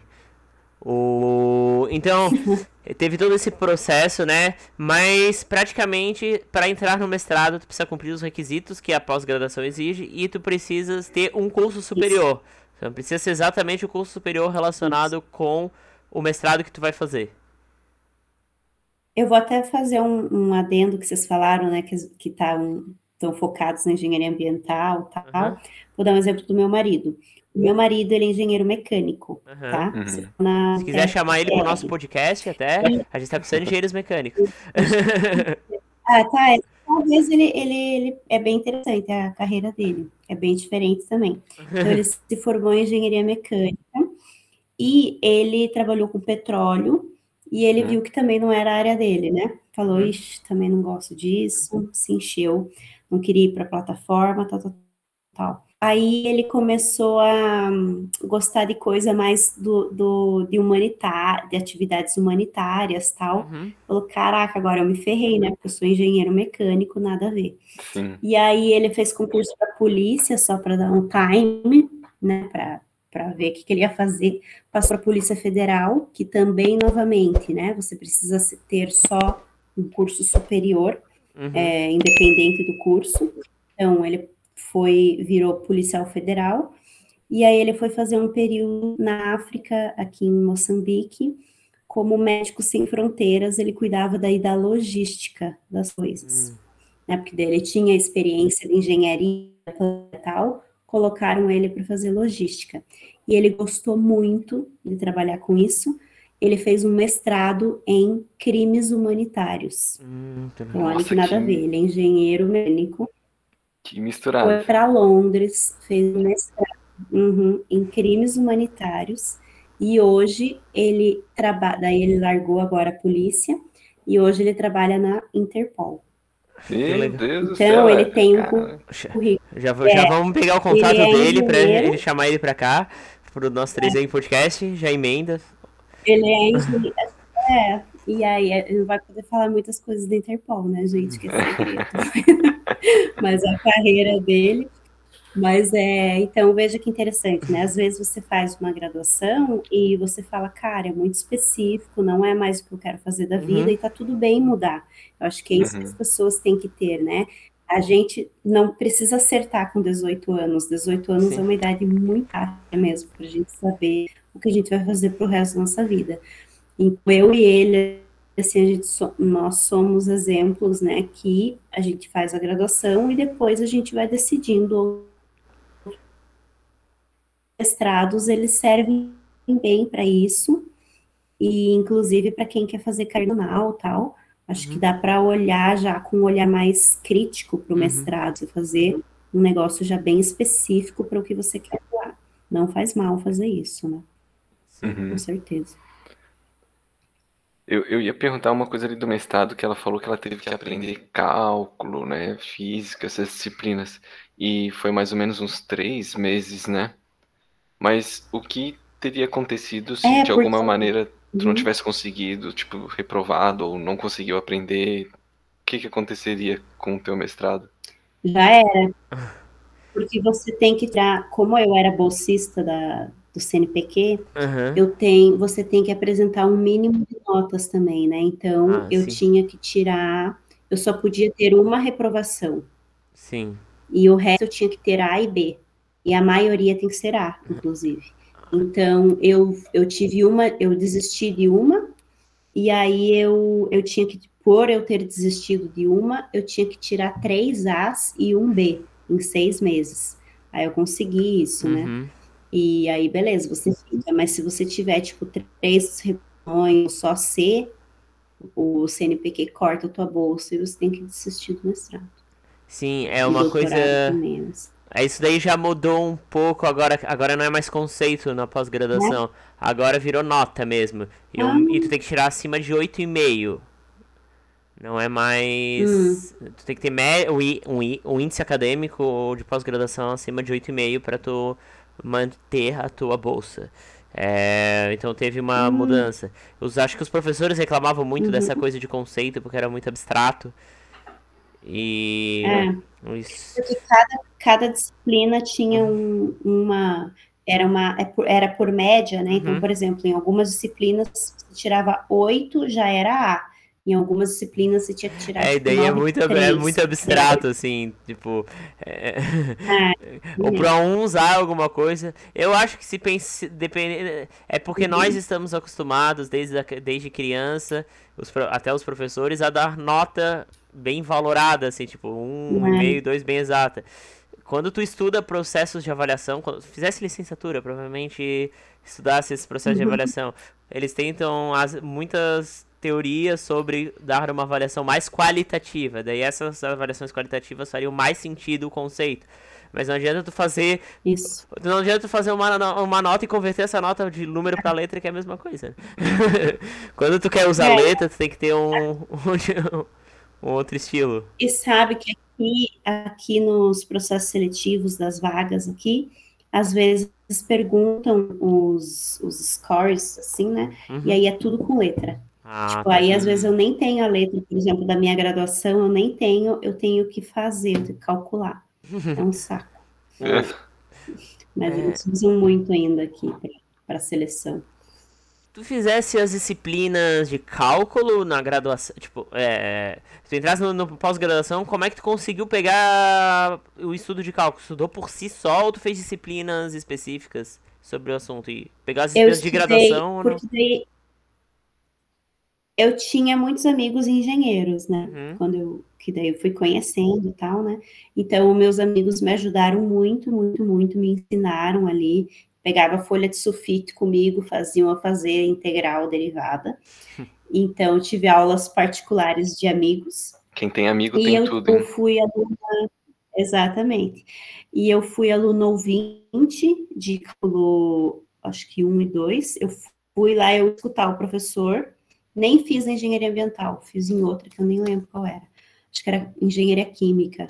O... Então, teve todo esse processo, né? Mas praticamente, para entrar no mestrado, tu precisa cumprir os requisitos que a pós-graduação exige e tu precisas ter um curso superior. Então, precisa ser exatamente o curso superior relacionado Isso. com o mestrado que tu vai fazer. Eu vou até fazer um, um adendo que vocês falaram, né? Que, que tá um, estão focados na engenharia ambiental tal. Uhum. Vou dar um exemplo do meu marido. O meu marido, ele é engenheiro mecânico, uhum. tá? Uhum. Se, na... Se quiser chamar ele para o nosso podcast até, a gente está precisando de engenheiros mecânicos. ah, tá. É talvez ele, ele, ele é bem interessante a carreira dele, é bem diferente também. Então, ele se formou em engenharia mecânica e ele trabalhou com petróleo e ele uhum. viu que também não era a área dele, né? Falou, uhum. ixi, também não gosto disso, se encheu, não queria ir para a plataforma, tal, tal, tal. Aí ele começou a hum, gostar de coisa mais do, do de humanitário, de atividades humanitárias tal. Uhum. Falou, caraca, agora eu me ferrei, né? Porque eu sou engenheiro mecânico, nada a ver. Sim. E aí ele fez concurso para polícia só para dar um time, né? Para ver o que, que, ele ia fazer. Passou para a Polícia Federal, que também, novamente, né? Você precisa ter só um curso superior, uhum. é, independente do curso. Então, ele foi virou policial federal e aí ele foi fazer um período na África, aqui em Moçambique, como médico sem fronteiras, ele cuidava daí da logística das coisas. Hum. Né, porque ele tinha experiência de engenharia e tal, colocaram ele para fazer logística. E ele gostou muito de trabalhar com isso. Ele fez um mestrado em crimes humanitários. Hum, então, olha que nada que... a ver, ele é engenheiro mecânico que misturado. Foi para Londres, fez um mestrado uhum, em crimes humanitários e hoje ele trabalha, daí ele largou agora a polícia e hoje ele trabalha na Interpol. Meu Deus então, do céu. ele tem um currículo. Já, já é, vamos pegar o contato é dele para ele chamar ele para cá, para o nosso 3 é. podcast, já emenda. Ele é engenheiro. É, e aí ele vai poder falar muitas coisas da Interpol, né, gente? Que é segredo. mas a carreira dele. Mas é, então veja que interessante, né? Às vezes você faz uma graduação e você fala, cara, é muito específico, não é mais o que eu quero fazer da vida uhum. e tá tudo bem mudar. Eu acho que é isso uhum. que as pessoas têm que ter, né? A gente não precisa acertar com 18 anos. 18 anos Sim. é uma idade muito rápida mesmo para a gente saber o que a gente vai fazer para o resto da nossa vida. Então, eu e ele, assim, a gente so, nós somos exemplos, né, que a gente faz a graduação e depois a gente vai decidindo mestrados, eles servem bem para isso, e inclusive para quem quer fazer carnaval tal, acho uhum. que dá para olhar já com um olhar mais crítico para o uhum. mestrado, fazer um negócio já bem específico para o que você quer atuar. Não faz mal fazer isso, né? Uhum. Com certeza. Eu, eu ia perguntar uma coisa ali do mestrado, que ela falou que ela teve que aprender cálculo, né, física, essas disciplinas, e foi mais ou menos uns três meses, né? Mas o que teria acontecido se É, de alguma porque. maneira tu não Uhum. tivesse conseguido, tipo, reprovado ou não conseguiu aprender? O que que aconteceria com o teu mestrado? Já era. Porque você tem que tirar, como eu era bolsista da, do CNPq, uhum. eu tenho, você tem que apresentar um mínimo de notas também, né? Então, ah, eu sim. tinha que tirar, eu só podia ter uma reprovação. Sim. E o resto eu tinha que ter A e B. E a maioria tem que ser A, inclusive. Então, eu, eu tive uma, eu desisti de uma, e aí eu, eu tinha que, por eu ter desistido de uma, eu tinha que tirar três As e um B em seis meses. Aí eu consegui isso, né? uhum. né? E aí, beleza, você fica. Mas se você tiver, tipo, três reuniões, só C, o CNPq corta a tua bolsa e você tem que desistir do mestrado. Sim, é uma coisa. É, isso daí já mudou um pouco, agora, agora não é mais conceito na pós-graduação. É? Agora virou nota mesmo. E, ah. um, e tu tem que tirar acima de 8,5. Não é mais. Hum. Tu tem que ter um, um índice acadêmico de pós-graduação acima de 8,5 para tu manter a tua bolsa. É, então teve uma hum. mudança. Eu acho que os professores reclamavam muito uhum. dessa coisa de conceito porque era muito abstrato. E. É. Isso... Porque cada, cada disciplina tinha um, uma. Era, uma, é era por média, né? Então, uhum. por exemplo, em algumas disciplinas, você tirava oito, já era A em algumas disciplinas você tinha que tirar. É, tipo, daí é muito, é muito abstrato, assim, tipo. É... É, ou pra um usar alguma coisa. Eu acho que se pensa. Depende, é porque uhum. nós estamos acostumados, desde, desde criança, os, até os professores, a dar nota bem valorada, assim, tipo, um uhum. e meio, dois bem exata. Quando tu estuda processos de avaliação, quando fizesse licenciatura, provavelmente estudasse esse processo uhum. de avaliação, eles tentam as, muitas teoria sobre dar uma avaliação mais qualitativa. Daí essas avaliações qualitativas fariam mais sentido o conceito. Mas não adianta tu fazer. Isso. Não adianta tu fazer uma, uma nota e converter essa nota de número para letra, que é a mesma coisa. Quando tu quer usar é. letra, tu tem que ter um, um, um, outro estilo. E sabe que aqui, aqui nos processos seletivos das vagas aqui, às vezes perguntam os, os scores, assim, né? Uhum. E aí é tudo com letra. Ah, tipo, tá aí às vezes eu nem tenho a letra, por exemplo, da minha graduação, eu nem tenho, eu tenho que fazer, eu tenho que calcular. É um saco. É. Mas é. eles usam muito ainda aqui para seleção. Tu fizesse as disciplinas de cálculo na graduação, tipo, é, se tu entrasse no, no pós-graduação, como é que tu conseguiu pegar o estudo de cálculo? Estudou por si só ou tu fez disciplinas específicas sobre o assunto? E pegar as disciplinas de graduação? Porque eu tinha muitos amigos engenheiros, né? Uhum. Quando eu que daí eu fui conhecendo e tal, né? Então, meus amigos me ajudaram muito, muito, muito, me ensinaram ali, pegava folha de sulfite comigo, faziam a fazer integral derivada. Então, tive aulas particulares de amigos. Quem tem amigo tem eu, tudo. Eu fui aluna, exatamente. E eu fui aluna ouvinte de cálculo, acho que um e dois. Eu fui lá eu escutar o professor, nem fiz na engenharia ambiental, fiz em outra que eu nem lembro qual era acho que era engenharia química.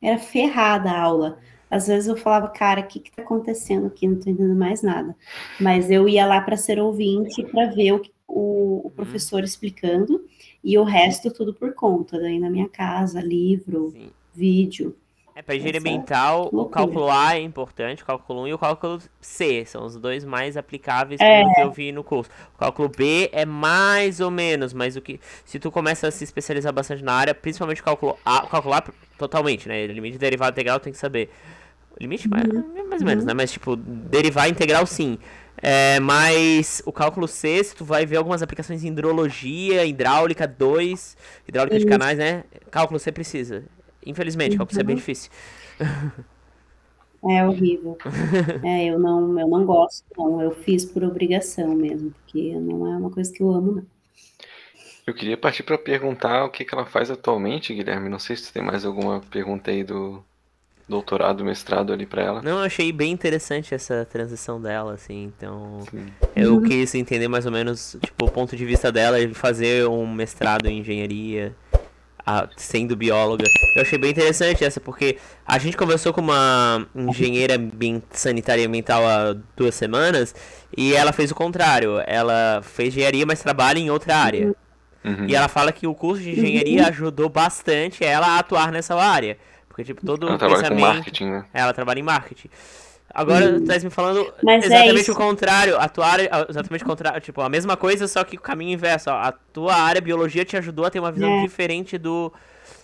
Era ferrada a aula. Às vezes eu falava, cara, o que está acontecendo aqui? Não estou entendendo mais nada. Mas eu ia lá para ser ouvinte, para ver o, o, o, professor explicando, e o resto tudo por conta, daí na minha casa, livro, Sim. vídeo. É, para engenharia ambiental, o cálculo A é importante, o cálculo 1 e o cálculo C. São os dois mais aplicáveis é. que eu vi no curso. O cálculo B é mais ou menos, mas o que. Se tu começa a se especializar bastante na área, principalmente o cálculo A, o cálculo A totalmente, né? Limite de derivada integral tem que saber. Limite mais, uhum. mais ou menos, né? Mas tipo, derivar integral sim. É, mas o cálculo C, se tu vai ver algumas aplicações em hidrologia, hidráulica 2, hidráulica de canais, né? Cálculo C precisa. Infelizmente, uhum. cálculo é bem difícil. É horrível. É, eu não, eu não gosto, não. Eu fiz por obrigação mesmo, porque não é uma coisa que eu amo, não. Eu queria partir para perguntar o que, que ela faz atualmente, Guilherme. Não sei se tem mais alguma pergunta aí do doutorado, mestrado ali para ela. Não, eu achei bem interessante essa transição dela, assim. Então, Sim. eu quis entender mais ou menos, tipo, o ponto de vista dela de fazer um mestrado em engenharia a, sendo bióloga. Eu achei bem interessante essa, porque a gente conversou com uma engenheira sanitária ambiental há duas semanas e ela fez o contrário. Ela fez engenharia, mas trabalha em outra área. Uhum. E ela fala que o curso de engenharia ajudou bastante ela a atuar nessa área. Porque, tipo, todo ela trabalha com marketing, né? Ela trabalha em marketing. Agora, hum. tá me falando Mas é exatamente é o contrário. A tua área, exatamente o contrário. Tipo, a mesma coisa, só que o caminho inverso. Ó. A tua área, biologia, te ajudou a ter uma visão é. diferente do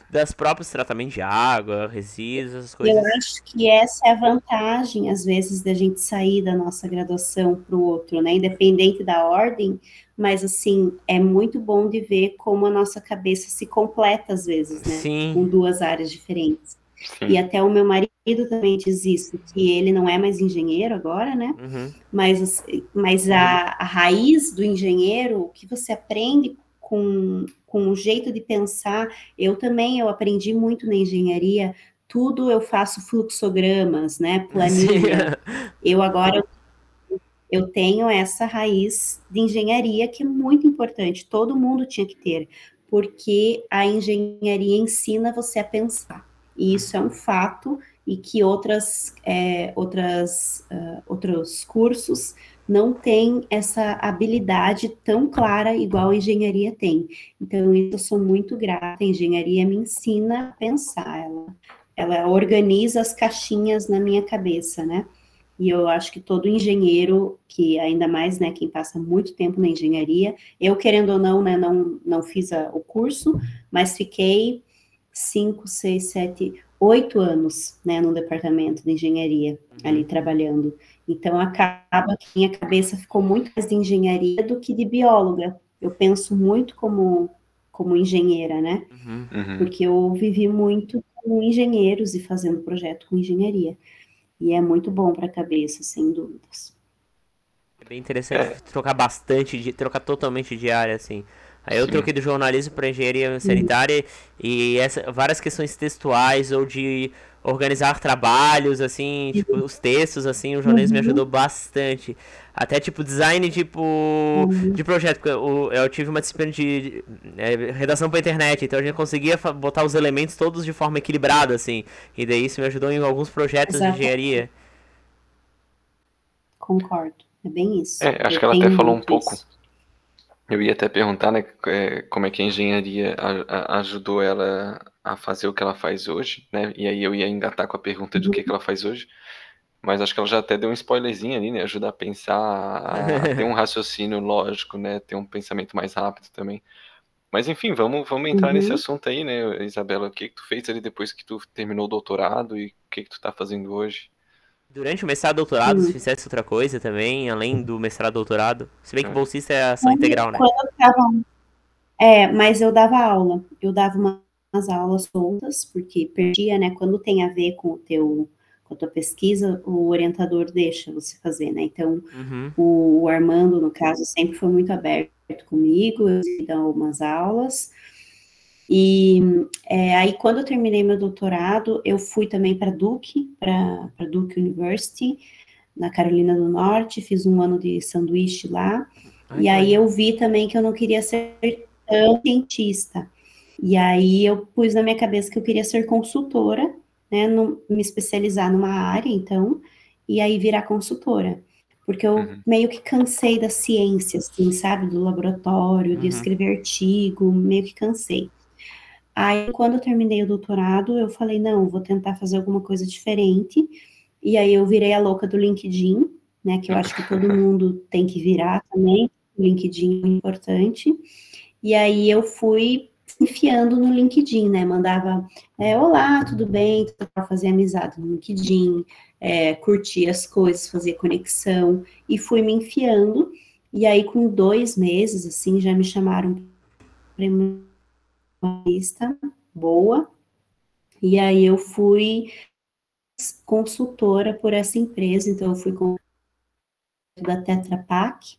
das próprios tratamentos de água, resíduos, essas coisas. Eu acho que essa é a vantagem, às vezes, da gente sair da nossa graduação para o outro, né? Independente da ordem, mas assim, é muito bom de ver como a nossa cabeça se completa às vezes, né? Sim. Com duas áreas diferentes. Sim. E até o meu marido também diz isso, que ele não é mais engenheiro agora, né? Uhum. Mas, mas a, a raiz do engenheiro, o que você aprende com, com o jeito de pensar, eu também, eu aprendi muito na engenharia, tudo eu faço fluxogramas, né? Planilha. eu agora eu tenho essa raiz de engenharia que é muito importante, todo mundo tinha que ter, porque a engenharia ensina você a pensar. E isso é um fato e que outras, é, outras, uh, outros cursos não têm essa habilidade tão clara igual a engenharia tem. Então, isso eu sou muito grata. A engenharia me ensina a pensar, ela, ela organiza as caixinhas na minha cabeça, né? E eu acho que todo engenheiro, que ainda mais, né, quem passa muito tempo na engenharia, eu querendo ou não, né, não, não fiz a, o curso, mas fiquei cinco, seis, sete, oito anos, né, no departamento de engenharia, uhum. ali trabalhando. Então, acaba que minha cabeça ficou muito mais de engenharia do que de bióloga. Eu penso muito como, como engenheira, né? Uhum. uhum. Porque eu vivi muito com engenheiros e fazendo projeto com engenharia. E é muito bom para a cabeça, sem dúvidas. É bem interessante é. trocar bastante, de, trocar totalmente de área, assim. Aí eu Sim. troquei do jornalismo para engenharia sanitária e essa, várias questões textuais ou de organizar trabalhos, assim, tipo, os textos, assim, o jornalismo uhum. me ajudou bastante. Até, tipo, design, tipo, uhum. de projeto. Porque eu, eu tive uma disciplina de, é, redação pra internet, então a gente conseguia botar os elementos todos de forma equilibrada, assim. E daí isso me ajudou em alguns projetos Exato. de engenharia. Concordo. É bem isso. É, acho eu que ela até falou um pouco. Isso. Eu ia até perguntar, né, é, como é que a engenharia ajudou ela a fazer o que ela faz hoje, né? E aí eu ia engatar com a pergunta de o que, que ela faz hoje. Mas acho que ela já até deu um spoilerzinho ali, né? Ajuda a pensar, a ter um raciocínio lógico, né? Ter um pensamento mais rápido também. Mas enfim, vamos, vamos entrar uhum. nesse assunto aí, né, Isabela? O que, que tu fez ali depois que tu terminou o doutorado e o que, que tu tá fazendo hoje? Durante o mestrado e doutorado, se fizesse outra coisa também, além do mestrado e doutorado? Se bem que é. bolsista é ação integral, né? Quando eu tava... É, mas eu dava aula. Eu dava umas aulas soltas, porque perdia, né? Quando tem a ver com o teu com a tua pesquisa, o orientador deixa você fazer, né? Então, uhum. o, o, Armando, no caso, sempre foi muito aberto comigo, eu dava umas aulas. E é, aí, quando eu terminei meu doutorado, eu fui também para Duke, para Duke University, na Carolina do Norte, fiz um ano de sanduíche lá. Ai, e aí eu vi também que eu não queria ser tão cientista. E aí eu pus na minha cabeça que eu queria ser consultora né, no, me especializar numa área, então, e aí virar consultora. Porque eu uhum. meio que cansei da ciência, assim, sabe? Do laboratório, uhum. de escrever artigo, meio que cansei. Aí, quando eu terminei o doutorado, eu falei, não, vou tentar fazer alguma coisa diferente. E aí eu virei a louca do LinkedIn, né? Que eu acho que todo mundo tem que virar também. O LinkedIn é importante. E aí eu fui enfiando no LinkedIn, né? Mandava, é, olá, tudo bem? Para fazer amizade no LinkedIn, é, curtir as coisas, fazer conexão, e fui me enfiando. E aí, com dois meses, assim, já me chamaram para lista boa. E aí eu fui consultora por essa empresa, então eu fui com da Tetra Pak,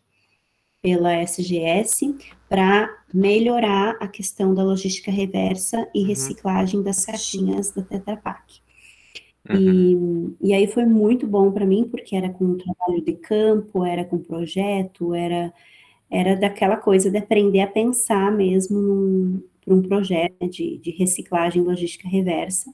pela SGS para melhorar a questão da logística reversa e uhum. reciclagem das caixinhas da Tetra Pak. Uhum. E, e aí foi muito bom para mim, porque era com trabalho de campo, era com projeto, era, era daquela coisa de aprender a pensar mesmo para um projeto né, de, de reciclagem logística reversa.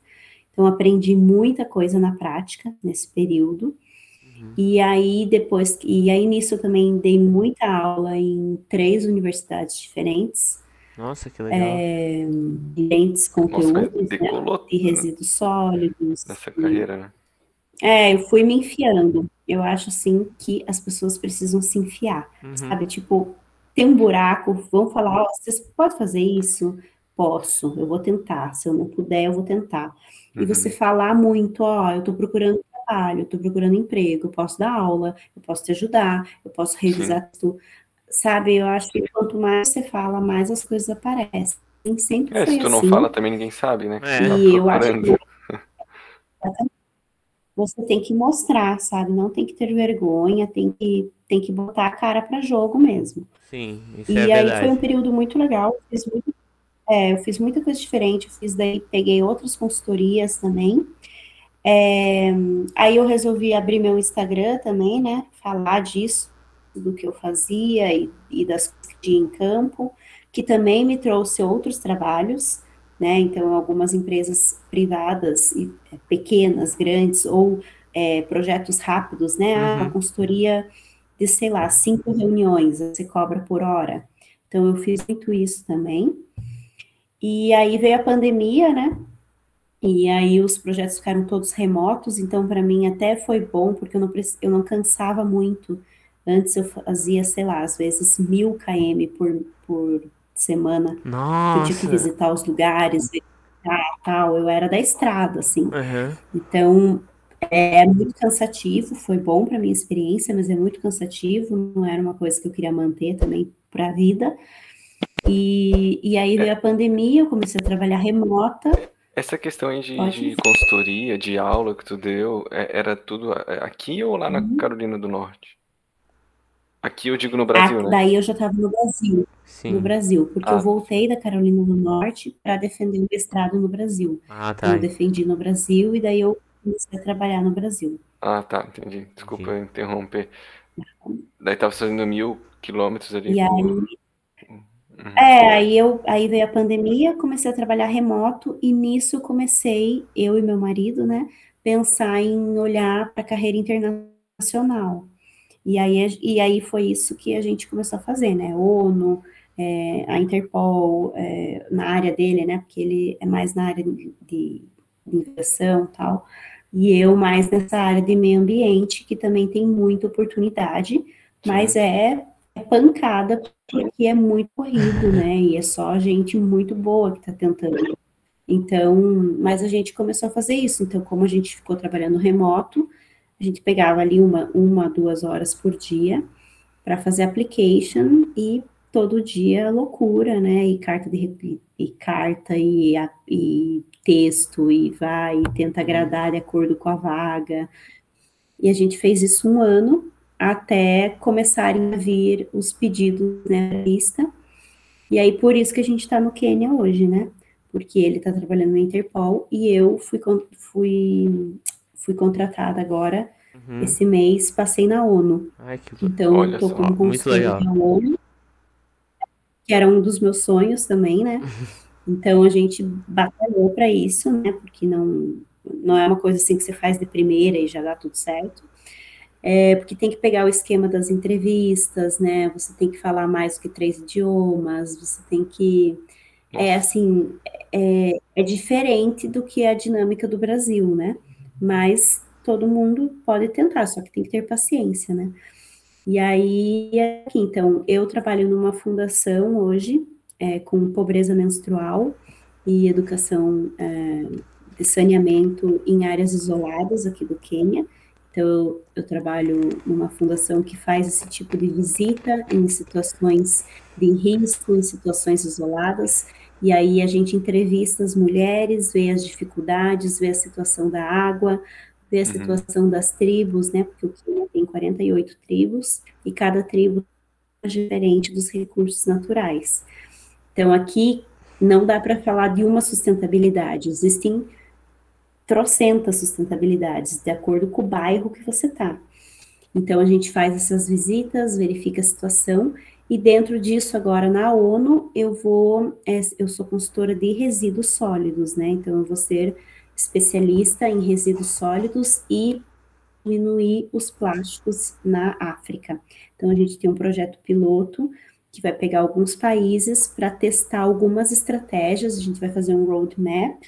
Então, aprendi muita coisa na prática nesse período. Uhum. E aí depois, e aí nisso eu também dei muita aula em três universidades diferentes. Nossa, que legal. É, diferentes conteúdos, Nossa, né, de resíduos sólidos. Nessa carreira, né? É, eu fui me enfiando. Eu acho, assim, que as pessoas precisam se enfiar, uhum. sabe? Tipo, tem um buraco, vão falar, ó, oh, vocês podem fazer isso? Posso, eu vou tentar. Se eu não puder, eu vou tentar. Uhum. E você falar muito, ó, oh, eu tô procurando trabalho, estou procurando emprego, eu posso dar aula, eu posso te ajudar, eu posso revisar tudo. Sabe, eu acho que quanto mais você fala, mais as coisas aparecem. Sempre é, se tu assim. não fala, também ninguém sabe, né? É. Tá e eu acho que você tem que mostrar, sabe? Não tem que ter vergonha, tem que, tem que botar a cara para jogo mesmo. Sim, isso e é aí verdade. foi um período muito legal, eu fiz, muito, é, eu fiz muita coisa diferente, eu fiz daí, peguei outras consultorias também, é, aí eu resolvi abrir meu Instagram também, né? Falar disso, do que eu fazia e, e das coisas que em campo, que também me trouxe outros trabalhos, né? Então, algumas empresas privadas, é, pequenas, grandes, ou é, projetos rápidos, né? Ah, uhum. a consultoria de, sei lá, cinco reuniões, você cobra por hora. Então, eu fiz muito isso também. E aí veio a pandemia, né? E aí os projetos ficaram todos remotos, então para mim até foi bom, porque eu não, eu não cansava muito. Antes eu fazia, sei lá, às vezes mil km por, por semana. Nossa. Eu tinha que visitar os lugares, visitar, tal. Eu era da estrada, assim. Uhum. Então é, é muito cansativo, foi bom para minha experiência, mas é muito cansativo, não era uma coisa que eu queria manter também para a vida. E, e aí veio a pandemia, eu comecei a trabalhar remota. Essa questão aí de, de consultoria, de aula que tu deu, é- era tudo aqui ou lá na uhum. Carolina do Norte? Aqui eu digo no Brasil, né? Daí eu já estava no Brasil. Sim. No Brasil, porque ah. eu voltei da Carolina do Norte para defender o mestrado no Brasil. Ah, tá. Eu defendi no Brasil e daí eu comecei a trabalhar no Brasil. Ah, tá, entendi. Desculpa entendi. interromper. Daí estava fazendo mil quilômetros ali. E aí, uhum. É, aí eu aí veio a pandemia, comecei a trabalhar remoto e nisso comecei, eu e meu marido, né, pensar em olhar para a carreira internacional. E aí, e aí foi isso que a gente começou a fazer, né? ONU, é, a Interpol, é, na área dele, né? Porque ele é mais na área de, de, e tal, e eu mais nessa área de meio ambiente, que também tem muita oportunidade, mas é, é pancada, porque é muito corrido, né? E é só gente muito boa que está tentando. Então, mas a gente começou a fazer isso. Então, como a gente ficou trabalhando remoto, a gente pegava ali uma, uma duas horas por dia para fazer application e todo dia loucura, né? E carta de e carta e, e texto e vai e tenta agradar de acordo com a vaga. E a gente fez isso um ano até começarem a vir os pedidos né, na lista. E aí por isso que a gente está no Quênia hoje, né? Porque ele está trabalhando no Interpol e eu fui fui fui contratada agora uhum. esse mês, passei na ONU. Ai, que... Então, eu tô como consultora na ONU, que era um dos meus sonhos também, né? Então, a gente batalhou para isso, né? Porque não, não é uma coisa assim que você faz de primeira e já dá tudo certo. É, porque tem que pegar o esquema das entrevistas, né? Você tem que falar mais do que três idiomas, você tem que. É, Nossa. É assim, é, é diferente do que a dinâmica do Brasil, né? Mas todo mundo pode tentar, só que tem que ter paciência, né? E aí, aqui, então, eu trabalho numa fundação hoje é, com pobreza menstrual e educação é, de saneamento em áreas isoladas aqui do Quênia. Então, eu, eu trabalho numa fundação que faz esse tipo de visita em situações de risco, em situações isoladas, e aí a gente entrevista as mulheres, vê as dificuldades, vê a situação da água, ver a uhum. situação uhum. das tribos, né? Porque o Quênia tem 48 tribos e cada tribo é diferente dos recursos naturais. Então, aqui não dá para falar de uma sustentabilidade, existem trocentas sustentabilidades, de acordo com o bairro que você está. Então, a gente faz essas visitas, verifica a situação, e dentro disso, agora na ONU, eu vou, é, eu sou consultora de resíduos sólidos, né? Então, eu vou ser especialista em resíduos sólidos e diminuir os plásticos na África. Então, a gente tem um projeto piloto que vai pegar alguns países para testar algumas estratégias, a gente vai fazer um roadmap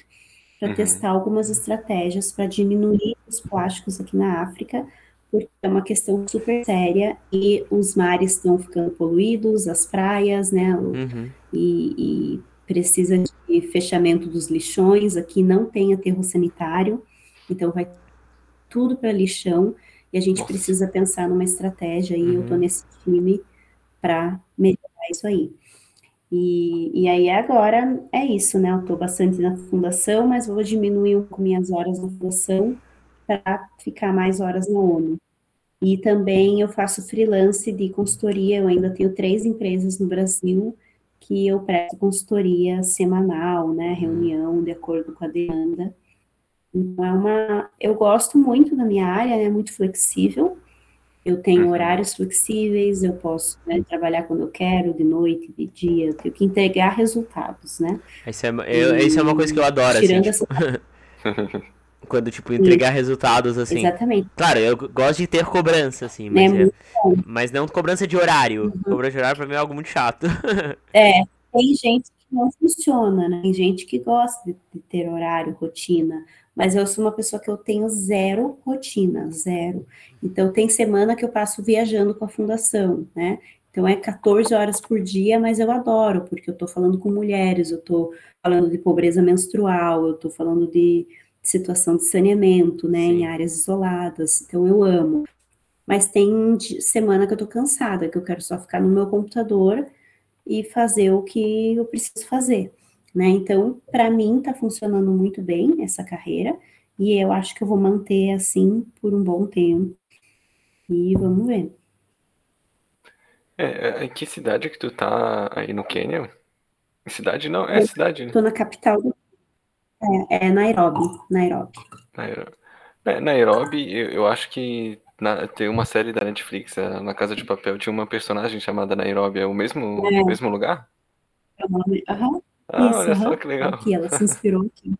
para uhum. testar algumas estratégias para diminuir os plásticos aqui na África, porque é uma questão super séria e os mares estão ficando poluídos, as praias, né? Uhum. E, e precisa de fechamento dos lixões, aqui não tem aterro sanitário, então vai tudo para lixão, e a gente Nossa. precisa pensar numa estratégia, e uhum. eu estou nesse time para melhorar isso aí. E, e aí agora é isso, né? Eu estou bastante na fundação, mas vou diminuir um pouco minhas horas na fundação para ficar mais horas na ONU. E também eu faço freelance de consultoria, eu ainda tenho três empresas no Brasil, que eu presto consultoria semanal, né, reunião de acordo com a demanda. Então, é uma, eu gosto muito da minha área, é né, muito flexível. Eu tenho uhum. horários flexíveis, eu posso né, trabalhar quando eu quero, de noite, de dia, eu tenho que entregar resultados, né? Isso é, eu, isso é uma coisa que eu adoro, assim, tirando assim, tipo... quando, tipo, entregar Sim. resultados, assim. Exatamente. Claro, eu gosto de ter cobrança, assim, mas, é, é mas não cobrança de horário. Uhum. Cobrança de horário pra mim é algo muito chato. É, tem gente que não funciona, né? Tem gente que gosta de, de ter horário, rotina, mas eu sou uma pessoa que eu tenho zero rotina, zero. Então, tem semana que eu passo viajando com a fundação, né? Então, é 14 horas por dia, mas eu adoro, porque eu tô falando com mulheres, eu tô falando de pobreza menstrual, eu tô falando de situação de saneamento, né, Sim. em áreas isoladas. Então eu amo. Mas tem semana que eu tô cansada, que eu quero só ficar no meu computador e fazer o que eu preciso fazer, né? Então, para mim tá funcionando muito bem essa carreira e eu acho que eu vou manter assim por um bom tempo. E vamos ver. É, em que cidade que tu tá aí no Quênia? Cidade não, é cidade. Tô na capital do... É, é Nairobi, Nairobi. Nairobi. É, Nairobi, eu, eu acho que na, tem uma série da Netflix, Na Casa de Papel, tinha uma personagem chamada Nairobi. É o mesmo, é. o mesmo lugar? É o nome. Uhum. Ah, Isso, olha só que legal. Aqui, ela se inspirou aqui.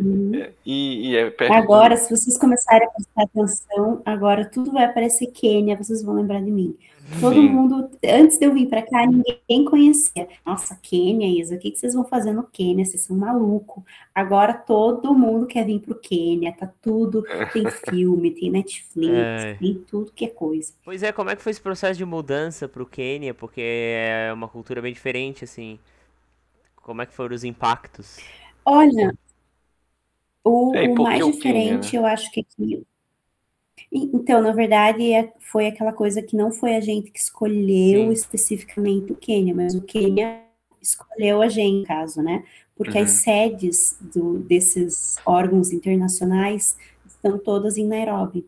uhum. e, e, é perto agora, se vocês começarem a prestar atenção, agora tudo vai aparecer Quênia, vocês vão lembrar de mim. Todo Sim. mundo, antes de eu vir para cá, ninguém conhecia. Nossa, Quênia, Isa, o que, que vocês vão fazer no Quênia? Vocês são malucos. Agora todo mundo quer vir pro Quênia, tá tudo, tem filme, tem Netflix, é. tem tudo que é coisa. Pois é, como é que foi esse processo de mudança pro Quênia? Porque é uma cultura bem diferente, assim. Como é que foram os impactos? Olha, o, é, o mais diferente, eu acho que aqui. Então, na verdade, é, foi aquela coisa que não foi a gente que escolheu Sim. especificamente o Quênia, mas o Quênia escolheu a gente, no caso, né? Porque uhum. as sedes do, desses órgãos internacionais estão todas em Nairobi.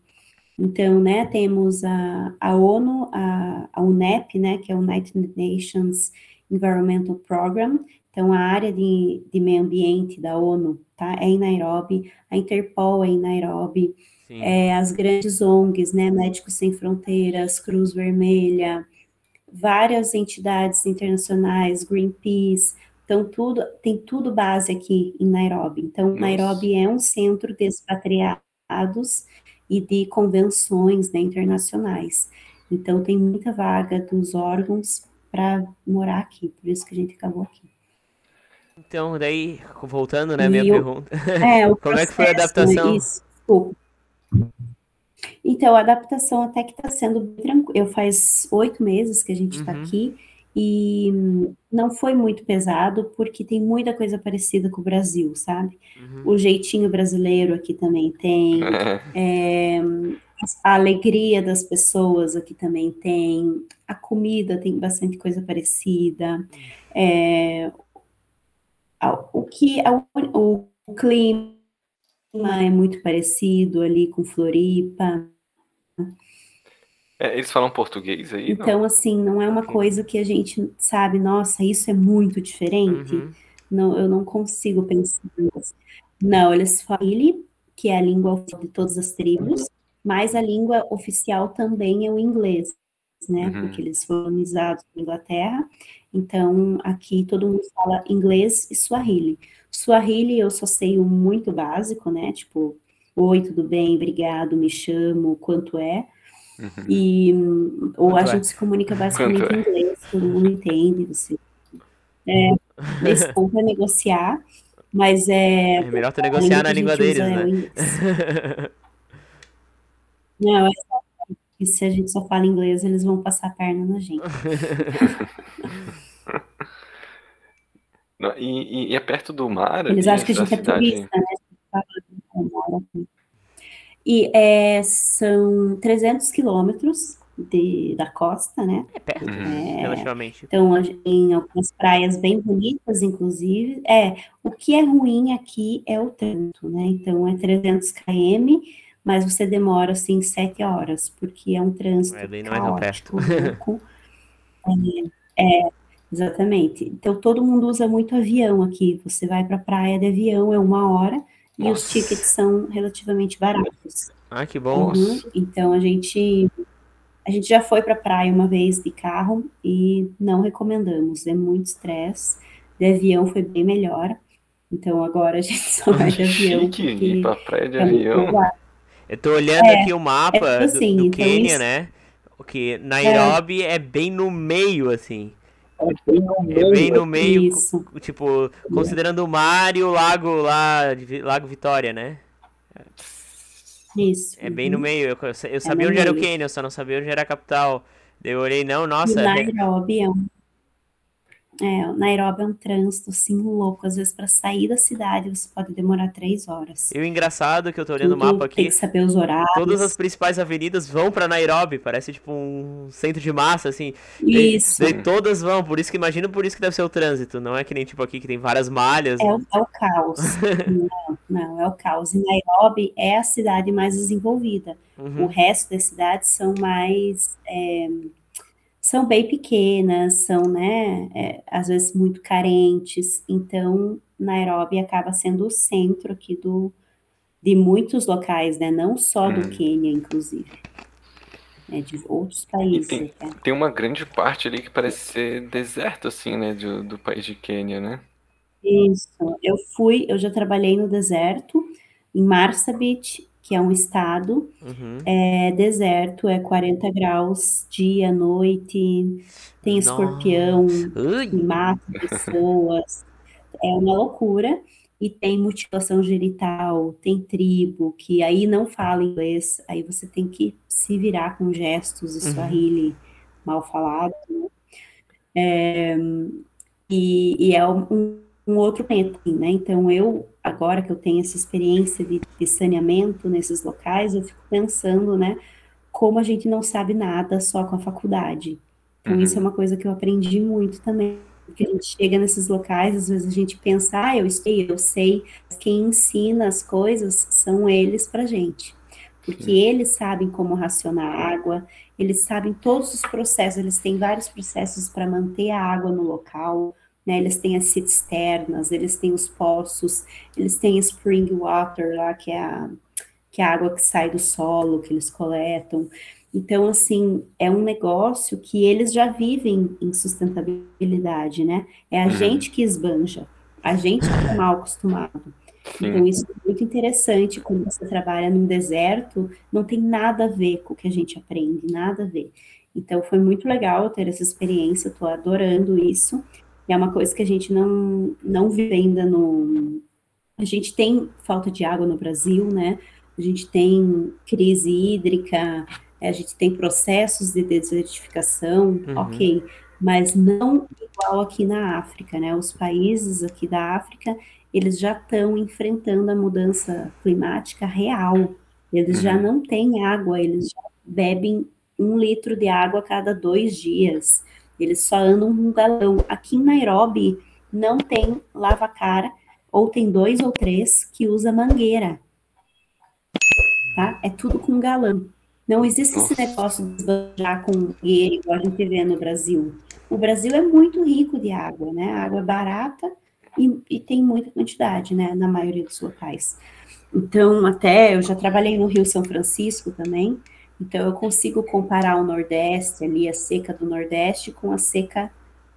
Então, né, temos a, a ONU, a, a UNEP, né, que é o United Nations Environmental Program, então, a área de, de meio ambiente da ONU tá, é em Nairobi, a Interpol é em Nairobi, é, as grandes ONGs, né, Médicos Sem Fronteiras, Cruz Vermelha, várias entidades internacionais, Greenpeace, então tudo tem tudo base aqui em Nairobi. Então, Nossa. Nairobi é um centro de expatriados e de convenções né, internacionais. Então, tem muita vaga dos órgãos para morar aqui, por isso que a gente acabou aqui. Então, daí, voltando, né, minha pergunta. É, Como é que foi a adaptação? Isso. Então, a adaptação até que está sendo tranquila. Eu faz oito meses que a gente está uhum. aqui e não foi muito pesado, porque tem muita coisa parecida com o Brasil, sabe? Uhum. O jeitinho brasileiro aqui também tem, é, a alegria das pessoas aqui também tem, a comida tem bastante coisa parecida, é, o que o, o clima é muito parecido ali com Floripa. É, eles falam português aí? Então, não? assim, não é uma coisa que a gente sabe, nossa, isso é muito diferente. Uhum. Não, eu não consigo pensar nisso. Não, eles falam que é a língua de todas as tribos, mas a língua oficial também é o inglês, né? Uhum. Porque eles foram colonizados na Inglaterra então, aqui todo mundo fala inglês e Swahili. Swahili eu só sei o muito básico, né? Tipo, oi, tudo bem, obrigado, me chamo, quanto é. Uhum. E ou quanto a é? gente se comunica basicamente em é? inglês, todo mundo entende, você. É, é negociar, mas é. É melhor tu negociar na língua deles, né? Não, é e se a gente só fala inglês, eles vão passar a perna na gente. e, e, é perto do mar? Eles acham que a gente é turista, né? E é, são 300 quilômetros da costa, né? É perto, é, relativamente. Então, em algumas praias bem bonitas, inclusive. É, o que é ruim aqui é o trânsito, né? Então, é 300 km mas você demora assim sete horas, porque é um trânsito é, não caótico, é louco. É, é, exatamente. Então todo mundo usa muito avião aqui. Você vai para a praia de avião, é uma hora, Nossa. e os tickets são relativamente baratos. Ah, que bom. Uhum. Então a gente a gente já foi para a praia uma vez de carro e não recomendamos. É muito estresse. De avião foi bem melhor. Então agora a gente só vai de avião. Chique, ir pra praia de é avião. Eu tô olhando é, aqui o mapa é assim, do, do então Quênia, isso... né? Que Nairobi é. é. bem no meio, assim. É bem no meio. É bem no meio, isso. tipo, considerando o mar e o lago lá, Lago Vitória, né? Isso. É bem no meio. Eu, eu sabia onde meio. era o Quênia, eu só não sabia onde era a capital. Eu olhei, não, nossa. E Nairobi é um é, Nairobi é um trânsito assim louco. Às vezes, para sair da cidade, você pode demorar três horas. E o engraçado é que eu tô olhando Tudo o mapa aqui. Tem que saber os horários. Todas as principais avenidas vão para Nairobi. Parece tipo um centro de massa, assim. Isso. E, e todas vão, por isso que imagino por isso que deve ser o trânsito. Não é que nem tipo aqui que tem várias malhas. É, o, é o caos. não, não, é o caos. E Nairobi é a cidade mais desenvolvida. Uhum. O resto das cidades são mais. É, são bem pequenas, são, né, é, às vezes muito carentes. Então, Nairobi acaba sendo o centro aqui do, de muitos locais, né, não só do hum. Quênia, inclusive. É, de outros países. Tem, tem, uma grande parte ali que parece ser deserto, assim, né, do, do país de Quênia, né? Isso. Eu fui, eu já trabalhei no deserto, em Marsabit, que é um estado, uhum. é deserto, é 40 graus dia, noite, tem escorpião, que mata pessoas, é uma loucura. E tem mutilação genital, tem tribo, que aí não fala inglês, aí você tem que se virar com gestos e uhum. swahili mal falado, né? É, e, e, é um, um outro planeta, né? Então eu agora que eu tenho essa experiência de, de saneamento nesses locais, eu fico pensando, né, como a gente não sabe nada só com a faculdade. Então, uhum. isso é uma coisa que eu aprendi muito também. Porque a gente chega nesses locais, às vezes a gente pensa, ah, eu sei, eu sei. Quem ensina as coisas são eles pra gente. Porque eles sabem como racionar água, eles sabem todos os processos, eles têm vários processos para manter a água no local, né? Eles têm as cisternas, eles têm os poços, eles têm spring water lá, que é a, que é a água que sai do solo, que eles coletam. Então, assim, é um negócio que eles já vivem em sustentabilidade, né? É a uhum. gente que esbanja, a gente que é mal acostumado. Sim. Então, isso é muito interessante quando você trabalha num deserto, não tem nada a ver com o que a gente aprende, nada a ver. Então, foi muito legal ter essa experiência, estou adorando isso. É uma coisa que a gente não, não vive ainda no. A gente tem falta de água no Brasil, né? A gente tem crise hídrica, a gente tem processos de desertificação, uhum. ok, mas não igual aqui na África, né? Os países aqui da África, eles já estão enfrentando a mudança climática real. Eles uhum. já não têm água, eles já bebem um litro de água a cada dois dias. Eles só andam com um galão. Aqui em Nairobi não tem lava-cara, ou tem dois ou três que usa mangueira. Tá? É tudo com galão. Não existe Nossa. esse negócio de esbanjar com mangueira igual a gente vê no Brasil. O Brasil é muito rico de água, né? A água é barata e, e tem muita quantidade, né? Na maioria dos locais. Então, até eu já trabalhei no Rio São Francisco também, então, eu consigo comparar o Nordeste, ali, a seca do Nordeste, com a seca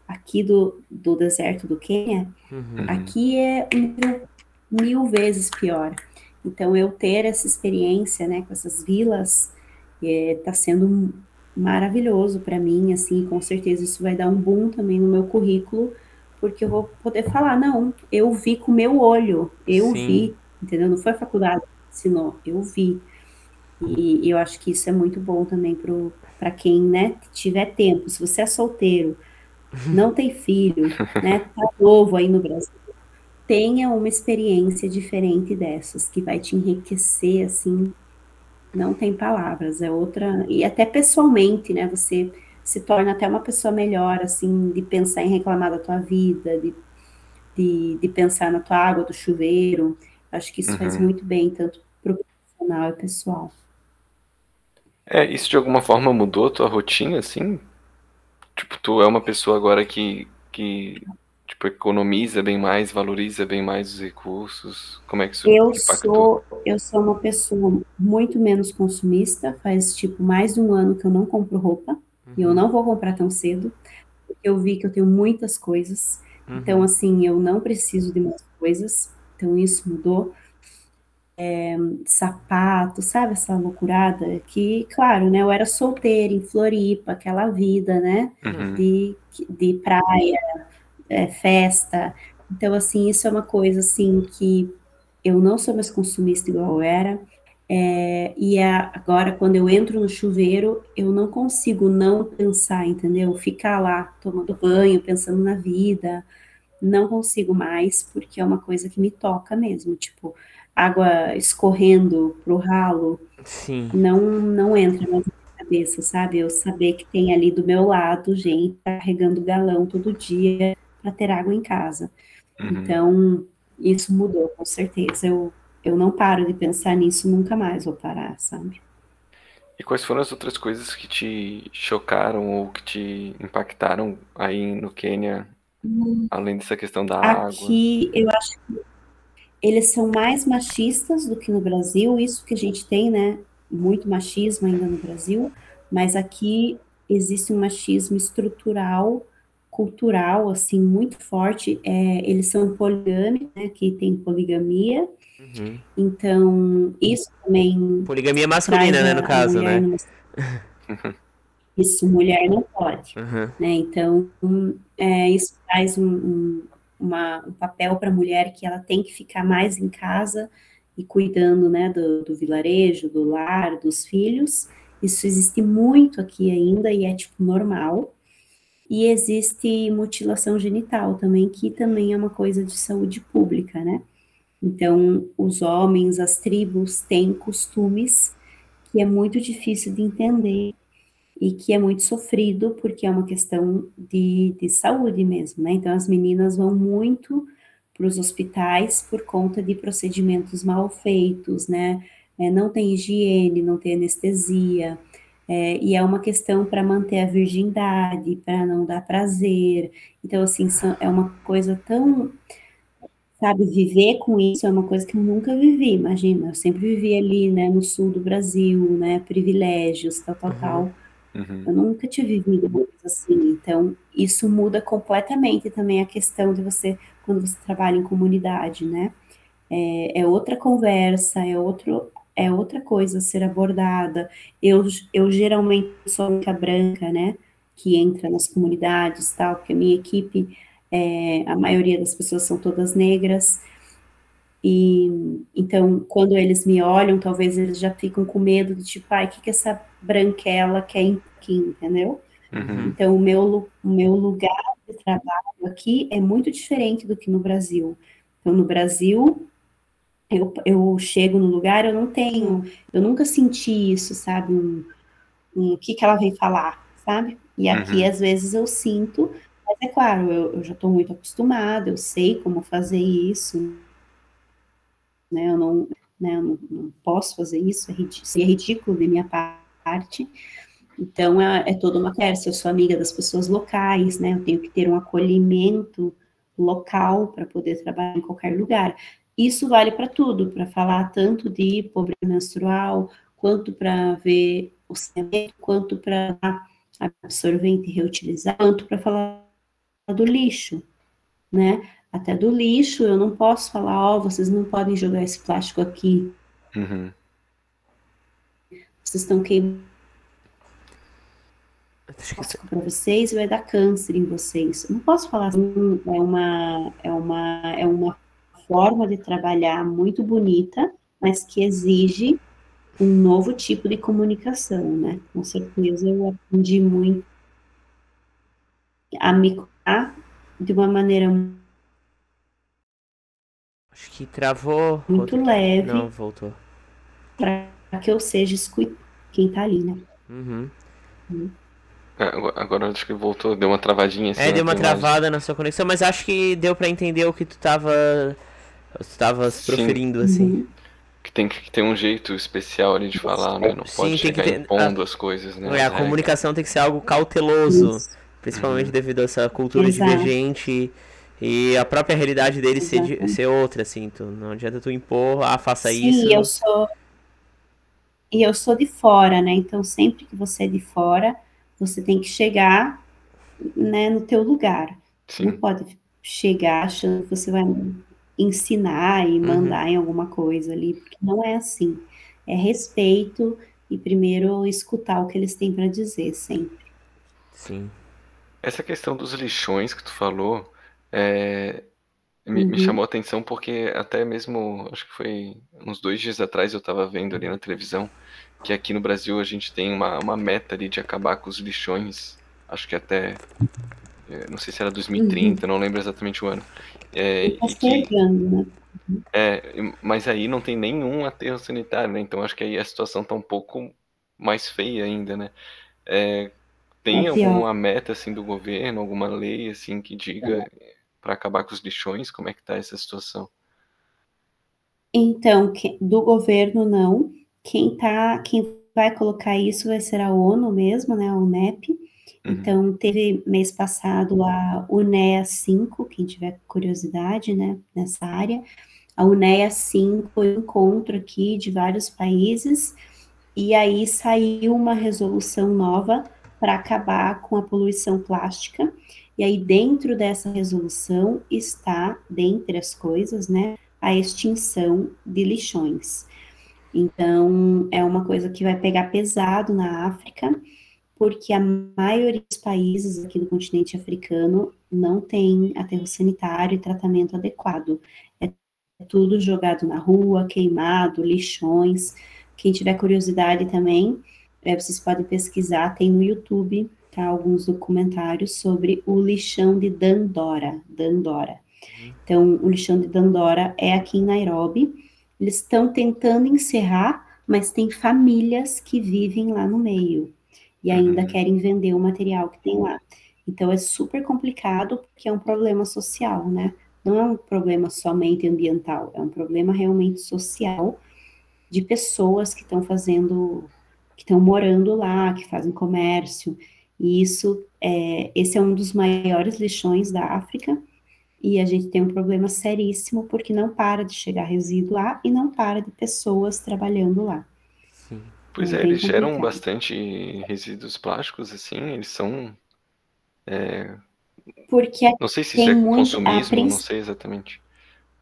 aqui do, do deserto do Quênia. Uhum. Aqui é mil, mil vezes pior. Então, eu ter essa experiência, né, com essas vilas, está é, sendo maravilhoso para mim, assim, com certeza isso vai dar um boom também no meu currículo, porque eu vou poder falar, não, eu vi com o meu olho, eu Sim. vi, entendeu? Não foi a faculdade que ensinou, eu vi. E, eu acho que isso é muito bom também para quem né, tiver tempo. Se você é solteiro, não tem filho, né, tá novo aí no Brasil, tenha uma experiência diferente dessas, que vai te enriquecer, assim, não tem palavras, é outra, e até pessoalmente, né, você se torna até uma pessoa melhor, assim, de pensar em reclamar da tua vida, de, de, de pensar na tua água do chuveiro, acho que isso uhum. faz muito bem, tanto para o profissional e pessoal. É, isso de alguma forma mudou tua rotina, assim? Tipo, tu é uma pessoa agora que, que tipo, economiza bem mais, valoriza bem mais os recursos? Como é que isso eu impactou? Sou, eu sou uma pessoa muito menos consumista, faz, tipo, mais de um ano que eu não compro roupa, uhum. e eu uhum. não vou comprar tão cedo, porque eu vi que eu tenho muitas coisas, uhum. então, assim, eu não preciso de mais coisas, então isso mudou é, sapato, sabe essa loucurada? Que, claro, né, eu era solteira em Floripa, aquela vida, né, uhum. de, de praia, é, festa. Então, assim, isso é uma coisa, assim, que eu não sou mais consumista igual eu era. É, e a, agora, quando eu entro no chuveiro, eu não consigo não pensar, entendeu? Ficar lá tomando banho, pensando na vida, não consigo mais, porque é uma coisa que me toca mesmo. Tipo, água escorrendo pro ralo, Sim. não não entra na minha cabeça, sabe? Eu saber que tem ali do meu lado gente carregando galão todo dia para ter água em casa. Uhum. Então, isso mudou, com certeza. Eu, eu não paro de pensar nisso, nunca mais vou parar, sabe? E quais foram as outras coisas que te chocaram ou que te impactaram aí no Quênia, hum, além dessa questão da aqui, água? Aqui eu acho que eles são mais machistas do que no Brasil, isso que a gente tem, né? Muito machismo ainda no Brasil, mas aqui existe um machismo estrutural, cultural, assim, muito forte. É, eles são poligâmicos, né? Que tem poligamia, Uhum. Então, isso também. Poligamia masculina, né, no caso, né? Numa... Isso, mulher não pode. Uhum. Né? Então, é, isso traz um, um, uma, um papel para a mulher que ela tem que ficar mais em casa e cuidando né, do, do vilarejo, do lar, dos filhos. Isso existe muito aqui ainda e é tipo normal. E existe mutilação genital também, que também é uma coisa de saúde pública, né? Então, os homens, as tribos têm costumes que é muito difícil de entender e que é muito sofrido porque é uma questão de, de saúde mesmo, né? Então, as meninas vão muito para os hospitais por conta de procedimentos mal feitos, né? É, não tem higiene, não tem anestesia, é, e é uma questão para manter a virgindade, para não dar prazer. Então, assim, são, é uma coisa tão sabe, viver com isso é uma coisa que eu nunca vivi, imagina, eu sempre vivi ali, né, no sul do Brasil, né, privilégios, tal, tal, uhum. tal. Uhum. Eu nunca tinha vivido assim, então isso muda completamente também a questão de você, quando você trabalha em comunidade, né, é, é outra conversa, é outro, é outra coisa a ser abordada. Eu, eu geralmente sou a única branca, né, que entra nas comunidades, tal, porque a minha equipe é, a maioria das pessoas são todas negras, e então quando eles me olham, talvez eles já ficam com medo de tipo, ai, o que, que essa branquela quer aqui, entendeu? Uhum. Então o meu, o meu lugar de trabalho aqui é muito diferente do que no Brasil. Então no Brasil eu, eu chego no lugar, eu não tenho, eu nunca senti isso, sabe? Um, um, o que, que ela vem falar, sabe? E aqui, uhum. às vezes, eu sinto mas é claro, eu, eu já estou muito acostumada, eu sei como fazer isso, né? Eu não, né, eu não, não posso fazer isso, é ridículo, seria ridículo de minha parte. Então, é, é toda uma conversa. Eu sou amiga das pessoas locais, né? Eu tenho que ter um acolhimento local para poder trabalhar em qualquer lugar. Isso vale para tudo, para falar tanto de pobreza menstrual, quanto para ver o cimento, quanto para absorvente reutilizar, quanto para falar do lixo, né? Até do lixo, eu não posso falar, ó, oh, vocês não podem jogar esse plástico aqui. Uhum. Vocês estão queimando para vocês vai dar câncer em vocês. Não posso falar assim, é uma, é uma, é uma forma de trabalhar muito bonita, mas que exige um novo tipo de comunicação, né? Com certeza eu aprendi muito a me de uma maneira Acho que travou. Muito voltou. leve. Não, voltou. Para que eu seja escutado quem tá ali, né? Uhum. Uhum. Agora acho que voltou, deu uma travadinha assim. É, deu uma travada na sua conexão, mas acho que deu para entender o que tu tava. Tu tava proferindo, assim. Uhum. Que tem que ter um jeito especial ali de falar, né? Não Sim, pode chegar ter... impondo a... as coisas, né? É, a comunicação tem que ser algo cauteloso. Isso principalmente uhum. devido a essa cultura Exato. divergente e a própria realidade deles ser, ser outra, assim, tu, não adianta tu impor, ah, faça Sim, isso. E eu sou e eu sou de fora, né? Então sempre que você é de fora, você tem que chegar, né, no teu lugar. Sim. Não pode chegar achando que você vai ensinar e uhum. mandar uhum. em alguma coisa ali, porque não é assim. É respeito e primeiro escutar o que eles têm para dizer sempre. Sim. Essa questão dos lixões que tu falou, é, me, me uhum. chamou a atenção porque até mesmo, acho que foi uns dois dias atrás eu estava vendo ali na televisão que aqui no Brasil a gente tem uma, uma meta ali de acabar com os lixões, acho que até, é, não sei se era 2030, uhum. não lembro exatamente o ano. É, e que, né? é, mas aí não tem nenhum aterro sanitário, né? Então acho que aí a situação está um pouco mais feia ainda, né? É, tem é alguma meta assim do governo, alguma lei assim que diga para acabar com os lixões? Como é que está essa situação? Então, do governo não. Quem tá, quem vai colocar isso vai ser a ONU mesmo, né, a UNEP. Uhum. Então, teve mês passado a UNEA 5, quem tiver curiosidade, né, nessa área. A UNEA 5 foi um encontro aqui de vários países, e aí saiu uma resolução nova para acabar com a poluição plástica. E aí, dentro dessa resolução, está, dentre as coisas, né, a extinção de lixões. Então, é uma coisa que vai pegar pesado na África, porque a maioria dos países aqui do continente africano não tem aterro sanitário e tratamento adequado. É tudo jogado na rua, queimado, lixões. Quem tiver curiosidade também, é, vocês podem pesquisar, tem no YouTube tá, alguns documentários sobre o lixão de Dandora. Dandora. Uhum. Então, o lixão de Dandora é aqui em Nairobi, eles estão tentando encerrar, mas tem famílias que vivem lá no meio e ainda uhum. querem vender o material que tem lá. Então é super complicado porque é um problema social, né? Não é um problema somente ambiental, é um problema realmente social de pessoas que estão fazendo, que estão morando lá, que fazem comércio. E isso, é, esse é um dos maiores lixões da África e a gente tem um problema seríssimo porque não para de chegar resíduo lá e não para de pessoas trabalhando lá. Sim. Pois é, é eles geram bastante resíduos plásticos, assim, eles são. É... Porque não sei se isso é consumismo, princ... não sei exatamente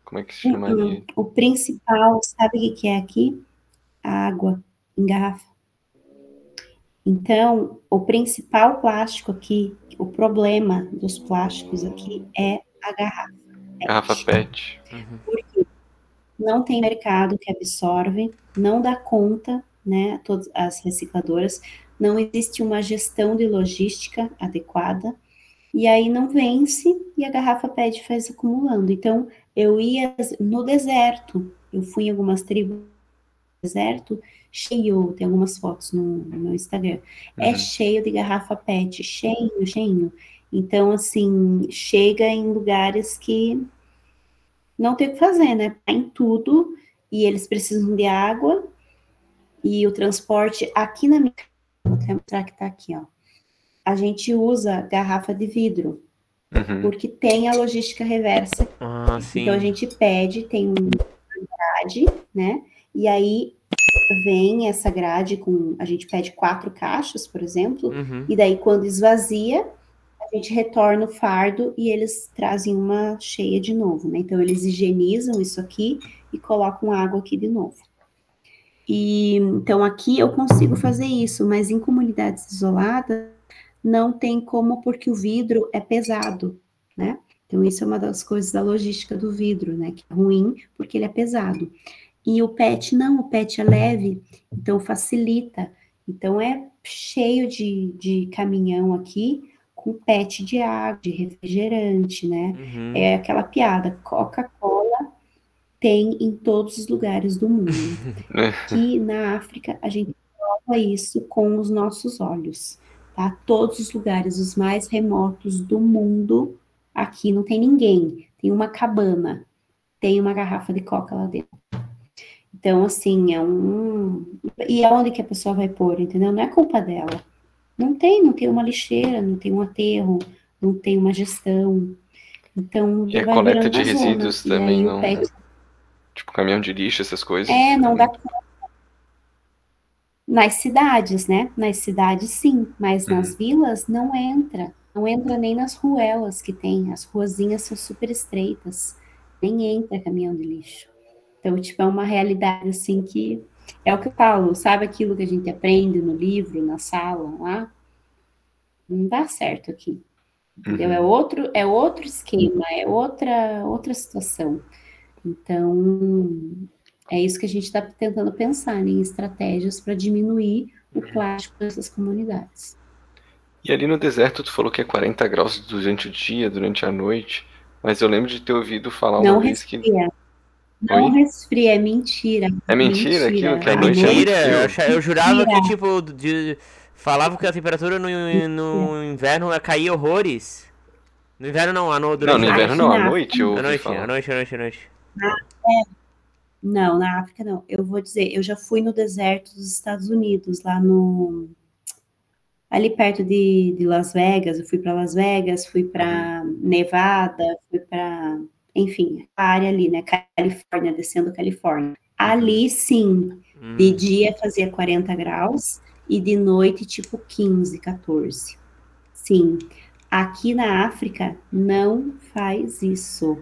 como é que se chamaria. O, o principal, sabe o que é aqui? A água em garrafa. Então, o principal plástico aqui, o problema dos plásticos aqui é a garrafa. PET. Garrafa PET. Uhum. Porque não tem mercado que absorve, não dá conta, né, todas as recicladoras, não existe uma gestão de logística adequada, e aí não vence e a garrafa PET faz acumulando. Então, eu ia no deserto, eu fui em algumas tribos no deserto, cheio, tem algumas fotos no, no meu Instagram, é uhum. é cheio de garrafa PET, cheio, cheio. Então, assim, chega em lugares que não tem o que fazer, né? Tá em tudo e eles precisam de água e o transporte aqui na minha vou até mostrar que tá aqui, ó. A gente usa garrafa de vidro uhum. porque tem a logística reversa. Ah, então a gente pede, tem grade, né? E aí vem essa grade com a gente pede quatro caixas, por exemplo, uhum. e daí quando esvazia a gente retorna o fardo e eles trazem uma cheia de novo, né? Então eles higienizam isso aqui e colocam água aqui de novo. E então aqui eu consigo fazer isso, mas em comunidades isoladas não tem como porque o vidro é pesado, né? Então isso é uma das coisas da logística do vidro, né? Que é ruim porque ele é pesado. E o PET não, o PET é leve, então facilita. Então é cheio de, de caminhão aqui com PET de água, de refrigerante, né? Uhum. É aquela piada, Coca-Cola tem em todos os lugares do mundo. Aqui na África, a gente prova isso com os nossos olhos, tá? Todos os lugares, os mais remotos do mundo, aqui não tem ninguém. Tem uma cabana, tem uma garrafa de coca lá dentro. Então, assim, é um. E aonde que a pessoa vai pôr, entendeu? Não é culpa dela. Não tem, não tem uma lixeira, não tem um aterro, não tem uma gestão. Então, e a coleta de resíduos zona. também não. Pet... Tipo, caminhão de lixo, essas coisas. É, não dá Nas cidades, né? Nas cidades, sim, mas uhum. nas vilas não entra. Não entra nem nas ruelas que tem. As ruazinhas são super estreitas. Nem entra caminhão de lixo. Então, tipo, é uma realidade assim que é o que eu falo, sabe aquilo que a gente aprende no livro, na sala, lá? Não dá certo aqui. Entendeu? É uhum. É outro, é outro esquema, é outra, outra situação. Então, é isso que a gente está tentando pensar né, em estratégias para diminuir o uhum. plástico dessas comunidades. E ali no deserto, tu falou que é 40 graus durante o dia, durante a noite, mas eu lembro de ter ouvido falar uma Não vez que. Não Oi? resfria, é mentira. É mentira, mentira. aquilo que a noite mentira. é eu, eu jurava mentira. que, tipo, de, falavam que a temperatura no, no inverno caía horrores. No inverno não, a no, durante Não, no inverno não, à noite a noite, a noite, a noite, a noite. É, Não, na África não. Eu vou dizer, eu já fui no deserto dos Estados Unidos, lá no ali perto de, de Las Vegas. Eu fui para Las Vegas, fui para uhum. Nevada, fui para, enfim, a área ali, né? Califórnia, descendo Califórnia. Ali sim, hum. de dia fazia 40 graus e de noite tipo 15, 14. Sim. Aqui na África não faz isso.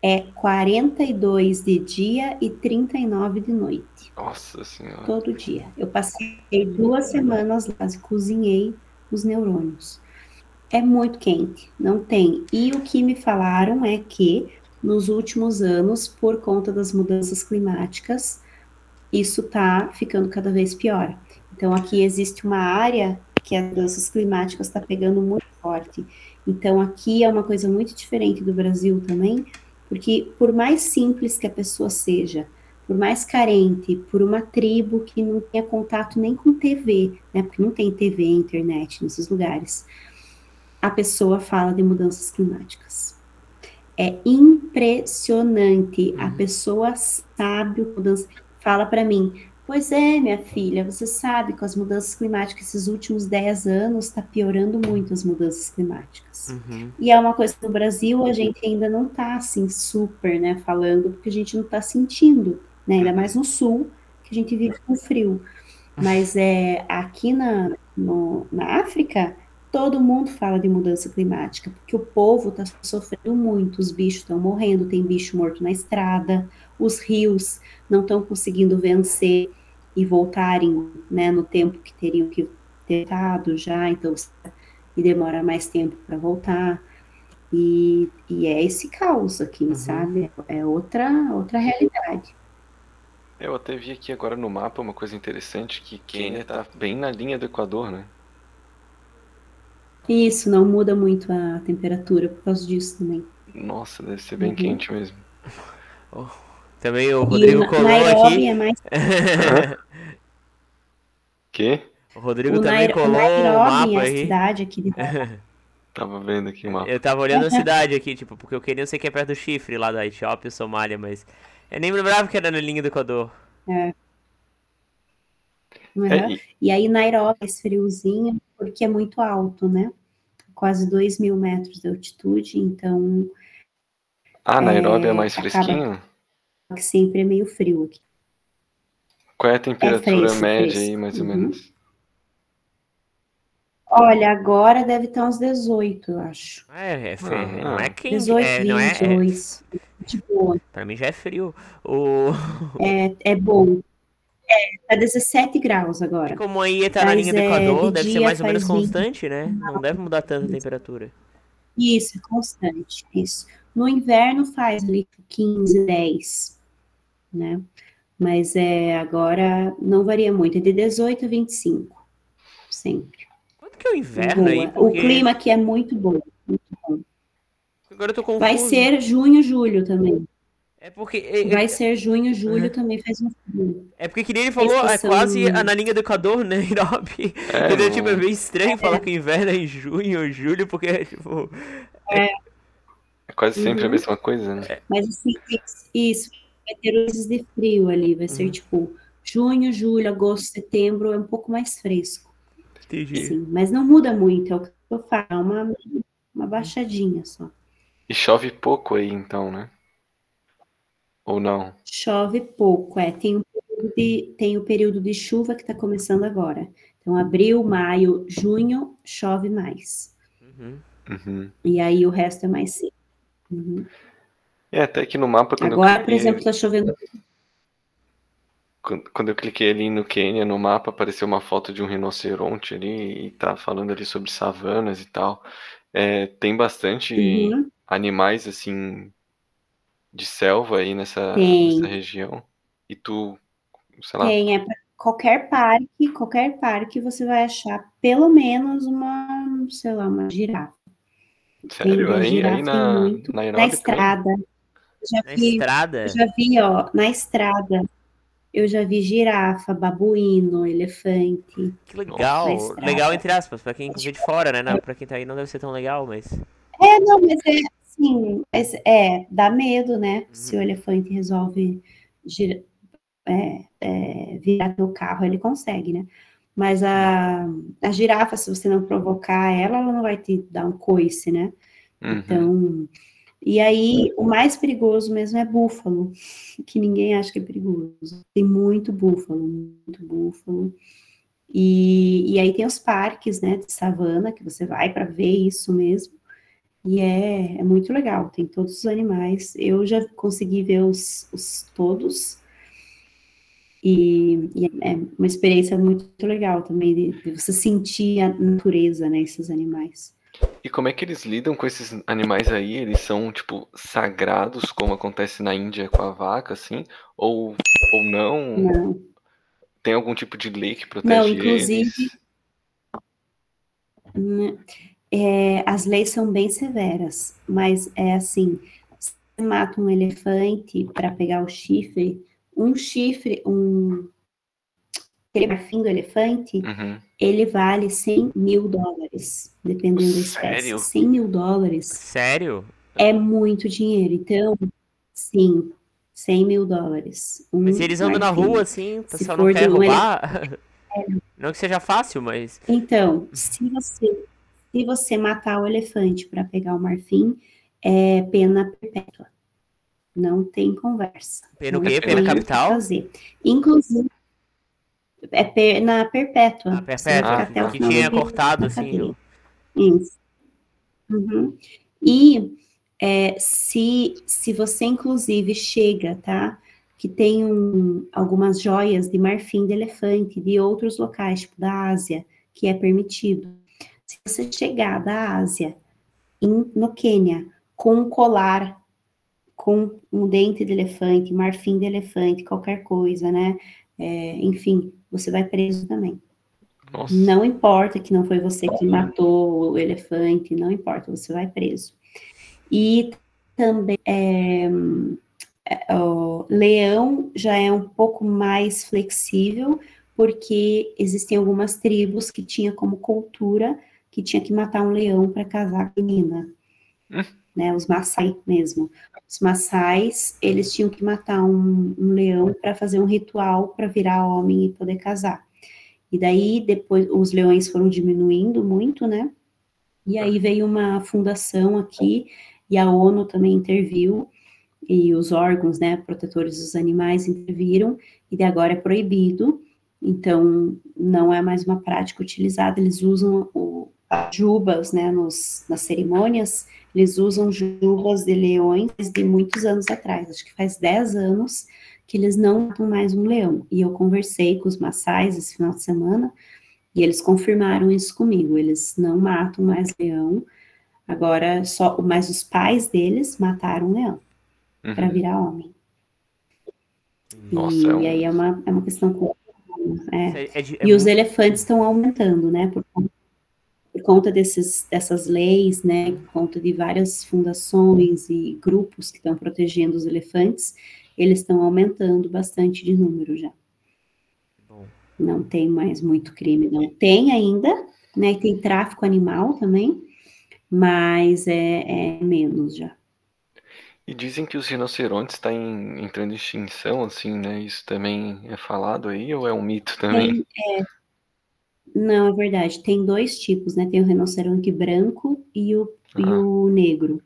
É 42 de dia e 39 de noite. Nossa Senhora. Todo dia. Eu passei duas semanas lá e cozinhei os neurônios. É muito quente, não tem. E o que me falaram é que nos últimos anos, por conta das mudanças climáticas, isso está ficando cada vez pior. Então, aqui existe uma área que as mudanças climáticas está pegando muito forte. Então, aqui é uma coisa muito diferente do Brasil também, porque por mais simples que a pessoa seja, por mais carente, por uma tribo que não tenha contato nem com TV, né? Porque não tem TV, internet nesses lugares. A pessoa fala de mudanças climáticas. É impressionante. Uhum. A pessoa sabe o mudança. Fala para mim, Pois é, minha filha, você sabe com as mudanças climáticas, esses últimos 10 anos está piorando muito as mudanças climáticas. Uhum. E é uma coisa que no Brasil a gente ainda não está assim super, né, falando, porque a gente não está sentindo, né, ainda mais no sul, que a gente vive com frio. Mas é aqui na, no, na África, todo mundo fala de mudança climática, porque o povo está sofrendo muito, os bichos estão morrendo, tem bicho morto na estrada, os rios não estão conseguindo vencer e voltarem né, no tempo que teriam que ter estado já, então e demora mais tempo para voltar. E, e, é esse caos aqui, uhum. sabe? É outra, outra realidade. Eu até vi aqui agora no mapa uma coisa interessante, que Quênia está bem na linha do Equador, né? Isso, não muda muito a temperatura por causa disso também. Nossa, deve ser bem uhum. quente mesmo. Oh, também o Rodrigo e colou aqui. É mais... que? O Rodrigo o também Nair... colou o mapa é aí. cidade aqui de Tava vendo aqui o mapa. Eu tava olhando a cidade aqui, tipo, porque eu queria sei que é perto do chifre lá da Etiópia e Somália, mas eu nem lembrava que era na linha do Equador. É. Uhum. É, e... aí Nairobi, esse friozinho, porque é muito alto, né? Quase 2 mil metros de altitude, então. Ah, Nairobi é, é mais fresquinho? Que sempre é meio frio aqui. Qual é a temperatura é fresco, média fresco. aí, mais ou uhum. menos? Olha, agora deve estar uns 18, eu acho. É, é frio. Ah, não é quente. 18, é, 22. Não é, é... De boa. Pra mim já é frio. O... É, é bom. É, tá 17 graus agora. Como aí tá na linha do é, Equador, é, deve ser mais ou menos 20... constante, né? Não deve mudar tanto a temperatura. Isso, é constante, isso. No inverno faz ali 15, 10, né? Mas é, agora não varia muito, é de 18 a 25, sempre. Quanto que é o inverno Boa. aí? Porque... O clima aqui é muito bom, muito bom. Agora eu tô confuso. Vai ser junho, julho também. É porque. É, Vai é, ser junho, julho uhum. também faz um frio. É porque que nem ele falou, é quase na linha do Equador, né, Nairobi? É, Entendeu? Tipo, é meio estranho é. falar que o inverno é em junho ou julho, porque, tipo. É. É quase sempre uhum. a mesma coisa, né? É. Mas assim, isso, vai ter meses de frio ali, vai ser uhum. tipo junho, julho, agosto, setembro, é um pouco mais fresco. Entendi. Assim, mas não muda muito, é o que eu falo, é uma, uma baixadinha só. E chove pouco aí, então, né? Ou não? Chove pouco, é. Tem, um de, tem o período de chuva que está começando agora. Então, abril, maio, junho, chove mais. Uhum. Uhum. E aí o resto é mais seco. Uhum. É, até que no mapa. Agora, cliquei, por exemplo, está chovendo. Quando, quando eu cliquei ali no Quênia, no mapa, apareceu uma foto de um rinoceronte ali e tá falando ali sobre savanas e tal. É, tem bastante uhum. animais assim de selva aí nessa, nessa região? E tu, sei lá. Tem, é pra qualquer parque, qualquer parque você vai achar pelo menos uma, sei lá, uma girafa. Sério? Aí, girafa aí na, muito, na, na estrada. Já na vi, estrada? Já vi, ó, na estrada. Eu já vi girafa, babuíno, elefante. Que legal. Legal entre aspas, pra quem vê de fora, né? Não, pra quem tá aí não deve ser tão legal, mas. É, não, mas é, Sim, mas é, dá medo, né? Se o uhum. elefante resolve é, é, virar teu carro, ele consegue, né? Mas a, a girafa, se você não provocar ela, ela não vai te dar um coice, né? Uhum. Então, e aí o mais perigoso mesmo é búfalo, que ninguém acha que é perigoso. Tem muito búfalo, muito búfalo. E, e aí tem os parques, né, de savana, que você vai para ver isso mesmo. E é, é muito legal, tem todos os animais. Eu já consegui ver os, os todos. E, e, é uma experiência muito legal também de, de, você sentir a natureza, né, esses animais. E como é que eles lidam com esses animais aí? Eles são, tipo, sagrados, como acontece na Índia com a vaca, assim? Ou, ou não? Não. Tem algum tipo de lei que protege não, inclusive, eles? É, as leis são bem severas, mas é assim, você mata um elefante para pegar o chifre, um chifre, um aquele marfim do elefante, uhum. ele vale 100 mil dólares, dependendo da espécie. Sério? 100 mil dólares. Sério? É muito dinheiro. Então, sim, 100 mil dólares. Um mas se eles andam na rua assim, o pessoal não quer roubar? Ele... Não que seja fácil, mas. Então, se você se você matar o elefante para pegar o marfim, é pena perpétua. Não tem conversa. Pena o quê? Pena capital? Fazer. Inclusive, é pena perpétua. Ah, perpétua. Ah, que tinha cortado, assim. Isso. Uhum. E é, se, se você, inclusive, chega, tá? Que tem um, algumas joias de marfim de elefante de outros locais, tipo da Ásia, que é permitido. Você chegar da Ásia, em, no Quênia, com um colar, com um dente de elefante, marfim de elefante, qualquer coisa, né? É, enfim, você vai preso também. Nossa. Não importa que não foi você que matou o elefante, não importa, você vai preso. E também é, é, o leão já é um pouco mais flexível, porque existem algumas tribos que tinha como cultura que tinha que matar um leão para casar com a menina. Hum? Né, os Maasai mesmo. Os Maasais, eles tinham que matar um, um leão para fazer um ritual para virar homem e poder casar. E daí, depois, os leões foram diminuindo muito, né? E aí veio uma fundação aqui, e a ONU também interviu, e os órgãos, né, protetores dos animais interviram, e agora é proibido, então não é mais uma prática utilizada, eles usam o, jubas, né, nos, nas cerimônias, eles usam jubas de leões de muitos anos atrás, acho que faz 10 anos que eles não matam mais um leão. E eu conversei com os maçais esse final de semana, e eles confirmaram isso comigo, eles não matam mais leão, agora só, mas os pais deles mataram um leão, uhum. para virar homem. Nossa, e, é um... e, aí é uma, é uma questão... É. É, é, e é os muito... elefantes estão aumentando, né, por por conta desses, dessas leis, né, por conta de várias fundações e grupos que estão protegendo os elefantes, eles estão aumentando bastante de número já. Bom. Não tem mais muito crime, não tem ainda, né, tem tráfico animal também, mas é, é menos já. E dizem que os rinocerontes estão tá entrando em extinção, assim, né? Isso também é falado aí ou é um mito também? É, é não, é verdade. Tem dois tipos, né? Tem o rinoceronte branco e o, ah. e o negro.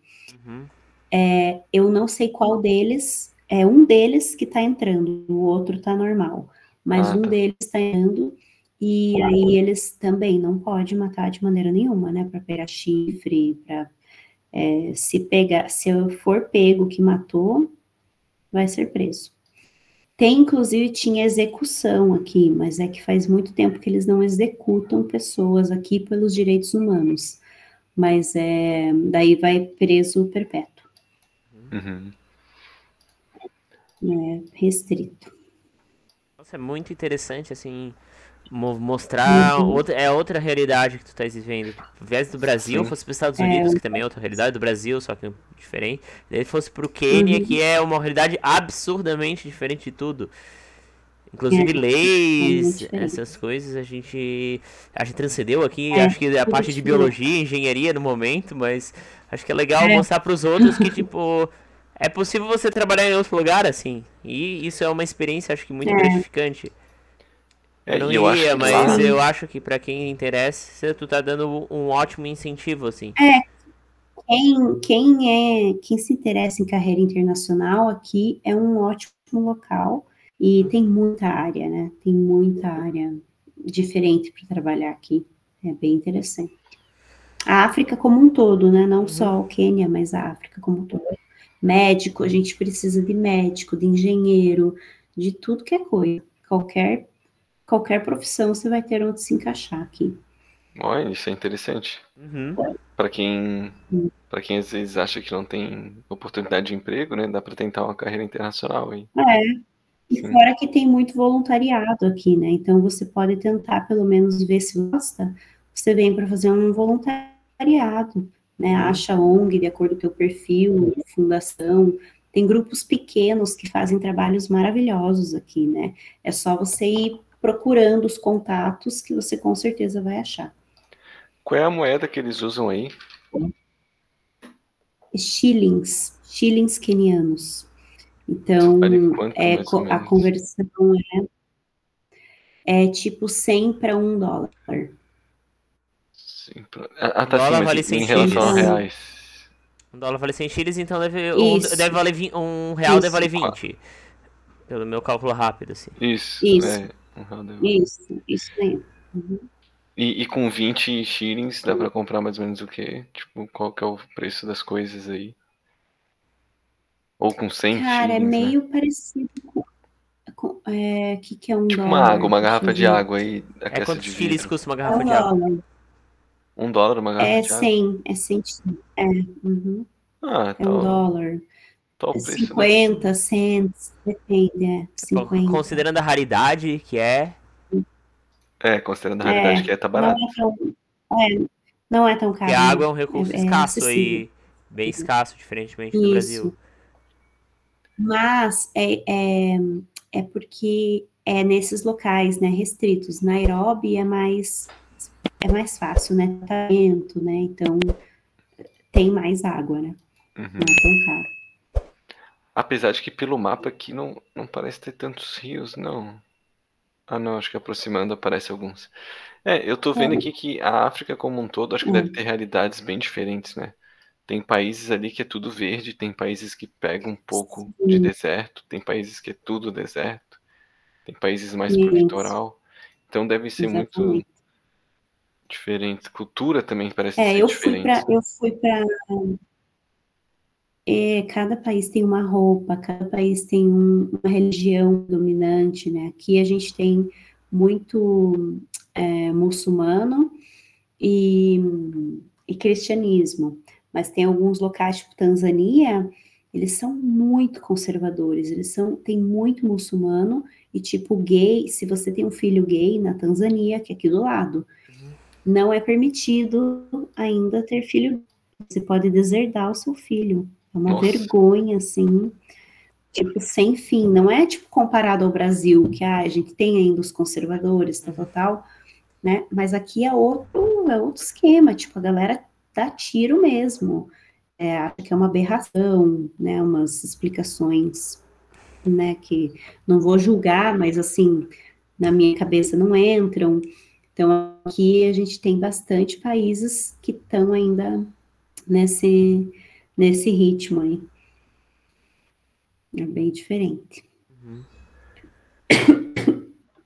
Uhum. É, eu não sei qual deles. É um deles que tá entrando, o outro tá normal. Mas ah, um tá. deles está entrando e aí eles também não pode matar de maneira nenhuma, né? Para pegar chifre, para é, se pegar, se eu for pego que matou, vai ser preso. Tem, inclusive, tinha execução aqui, mas é que faz muito tempo que eles não executam pessoas aqui pelos direitos humanos. Mas é, daí vai preso perpétuo. Uhum. É restrito. Nossa, é muito interessante, assim, mostrar uhum. outra, é outra realidade que tu estás vivendo. Ao invés do Brasil, Sim. fosse para os Estados Unidos, é. que também é outra realidade, do Brasil, só que diferente. Daí fosse para o Quênia, uhum. que é uma realidade absurdamente diferente de tudo. Inclusive é, leis, é essas coisas, a gente, a gente transcendeu aqui, é, acho que a parte de biologia, engenharia no momento, mas acho que é legal é. mostrar para os outros que, tipo, É possível você trabalhar em outro lugar, assim. E isso é uma experiência, acho que muito é. gratificante. É, eu não eu ia, mas lá... eu acho que para quem interessa, tu tá dando um ótimo incentivo, assim. É. Quem, quem é, quem se interessa em carreira internacional aqui é um ótimo local e tem muita área, né? Tem muita área diferente para trabalhar aqui. É bem interessante. A África como um todo, né? Não uhum. só o Quênia, mas a África como um todo. Médico, a gente precisa de médico, de engenheiro, de tudo que é coisa. Qualquer qualquer profissão você vai ter onde se encaixar aqui. Olha, isso é interessante. Uhum. Para quem, uhum. para quem às vezes acha que não tem oportunidade de emprego, né, dá para tentar uma carreira internacional aí. É. E Sim. fora que tem muito voluntariado aqui, né? Então você pode tentar pelo menos ver se gosta. Você vem para fazer um voluntariado, né? Uhum. Acha ONG de acordo com o teu perfil, fundação. Tem grupos pequenos que fazem trabalhos maravilhosos aqui, né? É só você ir procurando os contatos que você com certeza vai achar. Qual é a moeda que eles usam aí? Shillings, shillings kenianos. Então, é, a conversão é, é tipo 100 para 1 dólar. Sim, pra... Ah, tá, dólar sim, vale 100 em relação a reais. Um dólar vale 100 chiles, então deve, um, deve valer 20, um real Isso. deve valer 20. Pelo meu cálculo rápido, assim. Isso. Isso. É. Isso, isso mesmo. Uhum. E, e, com 20 shillings dá para comprar mais ou menos o quê? Tipo, qual que é o preço das coisas aí? Ou com 100 Cara, é shillings, é meio né? parecido com... com é, que, que é um tipo dólar? uma água, uma garrafa de água aí. É quantos shillings custa uma garrafa é um de água? Dólar. Um dólar uma garrafa é de 100, água? É 100, é Uhum. Ah, é um tá dólar. Top 50, né? 100, depende, é. 50. Considerando a raridade que é... É, considerando a realidade é, que é, tá barato. Não é tão, é, não é tão caro. E a água é um recurso é, é escasso aí, bem escasso, diferentemente Isso. do Brasil. Mas é, é, é porque é nesses locais, né, restritos. Nairobi é mais é mais fácil, né, tratamento, né, então tem mais água, né, uhum. não é tão caro. Apesar de que pelo mapa aqui não, não parece ter tantos rios, não. Ah, não, acho que aproximando aparece alguns. É, eu tô vendo aqui que a África como um todo, acho que deve ter realidades bem diferentes, né? Tem países ali que é tudo verde, tem países que pegam um pouco de deserto, tem países que é tudo deserto, tem países mais pro litoral. Então deve ser muito Exatamente. diferente. Cultura também parece É, ser eu fui diferente. para eu fui para é, cada país tem uma roupa, cada país tem um, uma religião dominante, né? Aqui a gente tem muito é, muçulmano e, e, cristianismo, mas tem alguns locais, tipo Tanzânia, eles são muito conservadores, eles são, tem muito muçulmano e tipo gay, se você tem um filho gay na Tanzânia, que é aqui do lado, uhum. não é permitido ainda ter filho, você pode deserdar o seu filho, é uma Nossa. vergonha, assim, tipo, sem fim. Não é, tipo, comparado ao Brasil, que ah, a gente tem ainda os conservadores, tal, tal, tal, né? Mas aqui é outro, é outro esquema, tipo, a galera dá tiro mesmo. É, acha que é uma aberração, né? Umas explicações, né? Que não vou julgar, mas, assim, na minha cabeça não entram. Então, aqui a gente tem bastante países que estão ainda nesse nesse ritmo aí. É bem diferente. Uhum.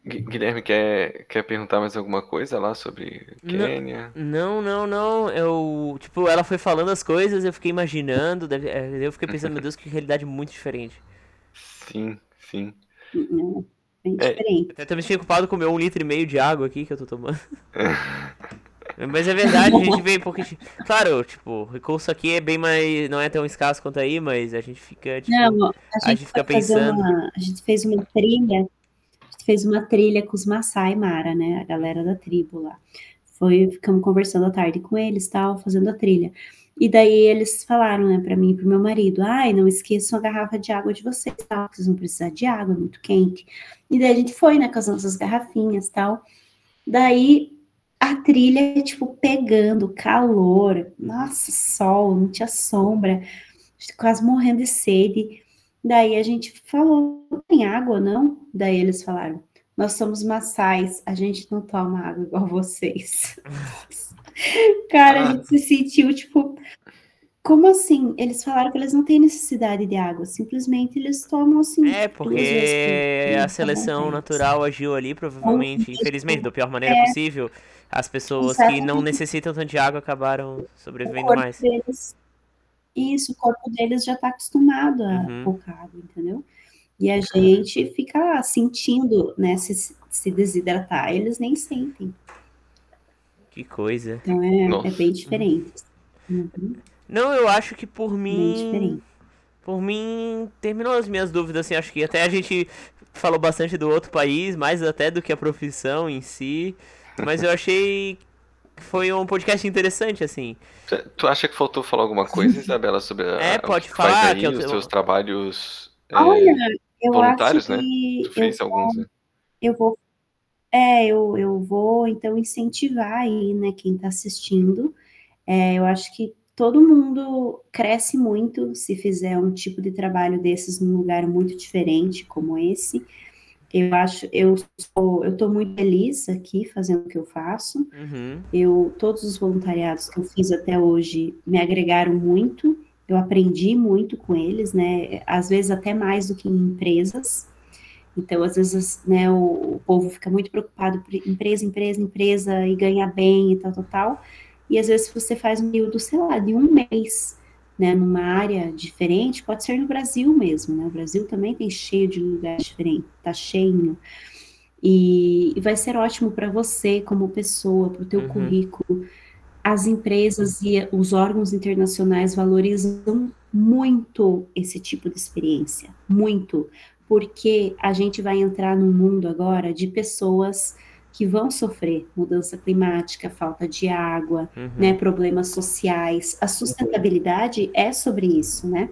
Guilherme, quer, quer perguntar mais alguma coisa lá sobre Quênia? Não, não, não. Eu, tipo, ela foi falando as coisas, eu fiquei imaginando, é, eu fiquei pensando, meu Deus, que realidade muito diferente. Sim, sim. Não, bem é, diferente. Até também fiquei ocupado com meu um litro e meio de água aqui que eu tô tomando. Mas é verdade, a gente vem porque. Claro, tipo, o recurso aqui é bem mais. Não é tão escasso quanto aí, mas a gente fica. Tipo, não, a gente, a gente fica pensando. Uma, a gente fez uma trilha. A gente fez uma trilha com os Maasai Mara, né? A galera da tribo lá. Foi, ficamos conversando à tarde com eles, tal, fazendo a trilha. E daí eles falaram, né, para mim e pro meu marido, ai, não esqueçam a garrafa de água de vocês, tal, vocês vão precisar de água, é muito quente. E daí a gente foi, né, com as nossas garrafinhas, tal. Daí a trilha, tipo, pegando calor, nossa, sol, não tinha sombra. quase morrendo de sede. Daí a gente falou, tem água não? Daí eles falaram, nós somos maçais, a gente não toma água igual vocês. Cara, a gente se sentiu, tipo, como assim? Eles falaram que eles não têm necessidade de água, simplesmente eles tomam assim. É, porque a seleção natural agiu ali, provavelmente, infelizmente, da pior maneira é, possível. As pessoas que não necessitam tanto de água acabaram sobrevivendo mais. Deles, isso, o corpo deles já está acostumado a uhum. pouca água, entendeu? E a gente fica lá sentindo, né, se, se desidratar, eles nem sentem. Que coisa. Então é, é bem diferente. Uhum. Não, eu acho que por mim. Por mim, terminou as minhas dúvidas, assim, acho que até a gente falou bastante do outro país, mais até do que a profissão em si. Mas eu achei que foi um podcast interessante, assim. Tu acha que faltou falar alguma coisa, Isabela, sobre a, é, pode falar, aí, que os teus trabalhos é, Olha, eu voluntários, acho né? que né? Tu fez eu alguns, vou, né? Eu vou, é, eu, eu vou então incentivar aí, né, quem está assistindo. É, eu acho que todo mundo cresce muito se fizer um tipo de trabalho desses num lugar muito diferente como esse. Eu acho, eu sou, eu estou muito feliz aqui fazendo o que eu faço. Uhum. Eu, todos os voluntariados que eu fiz até hoje me agregaram muito. Eu aprendi muito com eles, né? Às vezes até mais do que em empresas. Então, às vezes, né, o, o povo fica muito preocupado por empresa, empresa, empresa e ganhar bem e tal, tal, tal. E às vezes você faz um período, sei lá, de um mês, né, numa área diferente, pode ser no Brasil mesmo, né? O Brasil também tem cheio de lugares diferentes, tá cheio. E, e vai ser ótimo para você como pessoa, para o teu uhum. currículo. As empresas e os órgãos internacionais valorizam muito esse tipo de experiência, muito, porque a gente vai entrar num mundo agora de pessoas que vão sofrer mudança climática, falta de água, uhum. né, problemas sociais. A sustentabilidade é sobre isso, né?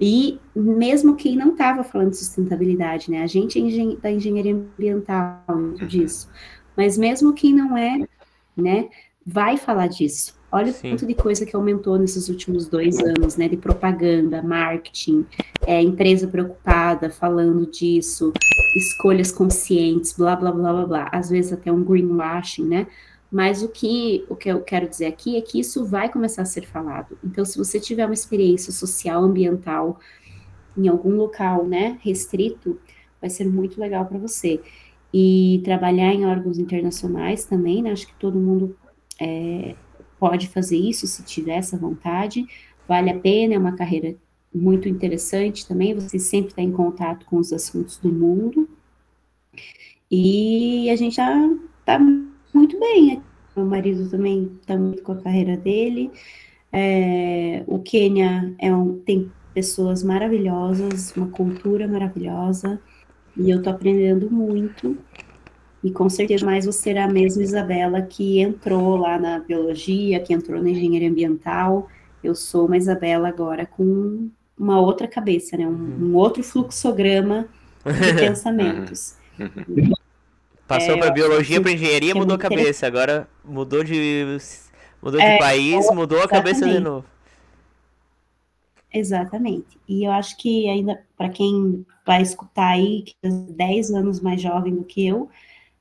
E mesmo quem não estava falando de sustentabilidade, né? A gente é engen da engenharia ambiental muito uhum. disso. Mas mesmo quem não é, né, vai falar disso. Olha Sim. o tanto de coisa que aumentou nesses últimos dois anos, né? De propaganda, marketing, é, empresa preocupada falando disso, escolhas conscientes, blá, blá, blá, blá, blá. Às vezes até um greenwashing, né? Mas o que, o que eu quero dizer aqui é que isso vai começar a ser falado. Então, se você tiver uma experiência social, ambiental, em algum local, né, restrito, vai ser muito legal para você. E trabalhar em órgãos internacionais também, né? Acho que todo mundo é, pode fazer isso se tiver essa vontade, vale a pena, é uma carreira muito interessante também, você sempre está em contato com os assuntos do mundo, e a gente está muito bem, meu marido também está muito com a carreira dele, é, o Quênia é um, tem pessoas maravilhosas, uma cultura maravilhosa, e eu estou aprendendo muito, e com certeza mais você será a mesma Isabela que entrou lá na biologia, que entrou na engenharia ambiental. Eu sou uma Isabela agora com uma outra cabeça, né? Um, uhum. um outro fluxograma de pensamentos. Uhum. Passou é, para biologia, para engenharia, mudou a cabeça. Agora mudou de mudou de é, país, mudou a cabeça de novo. Exatamente. E eu acho que ainda para quem vai escutar aí, que é 10 anos mais jovem do que eu,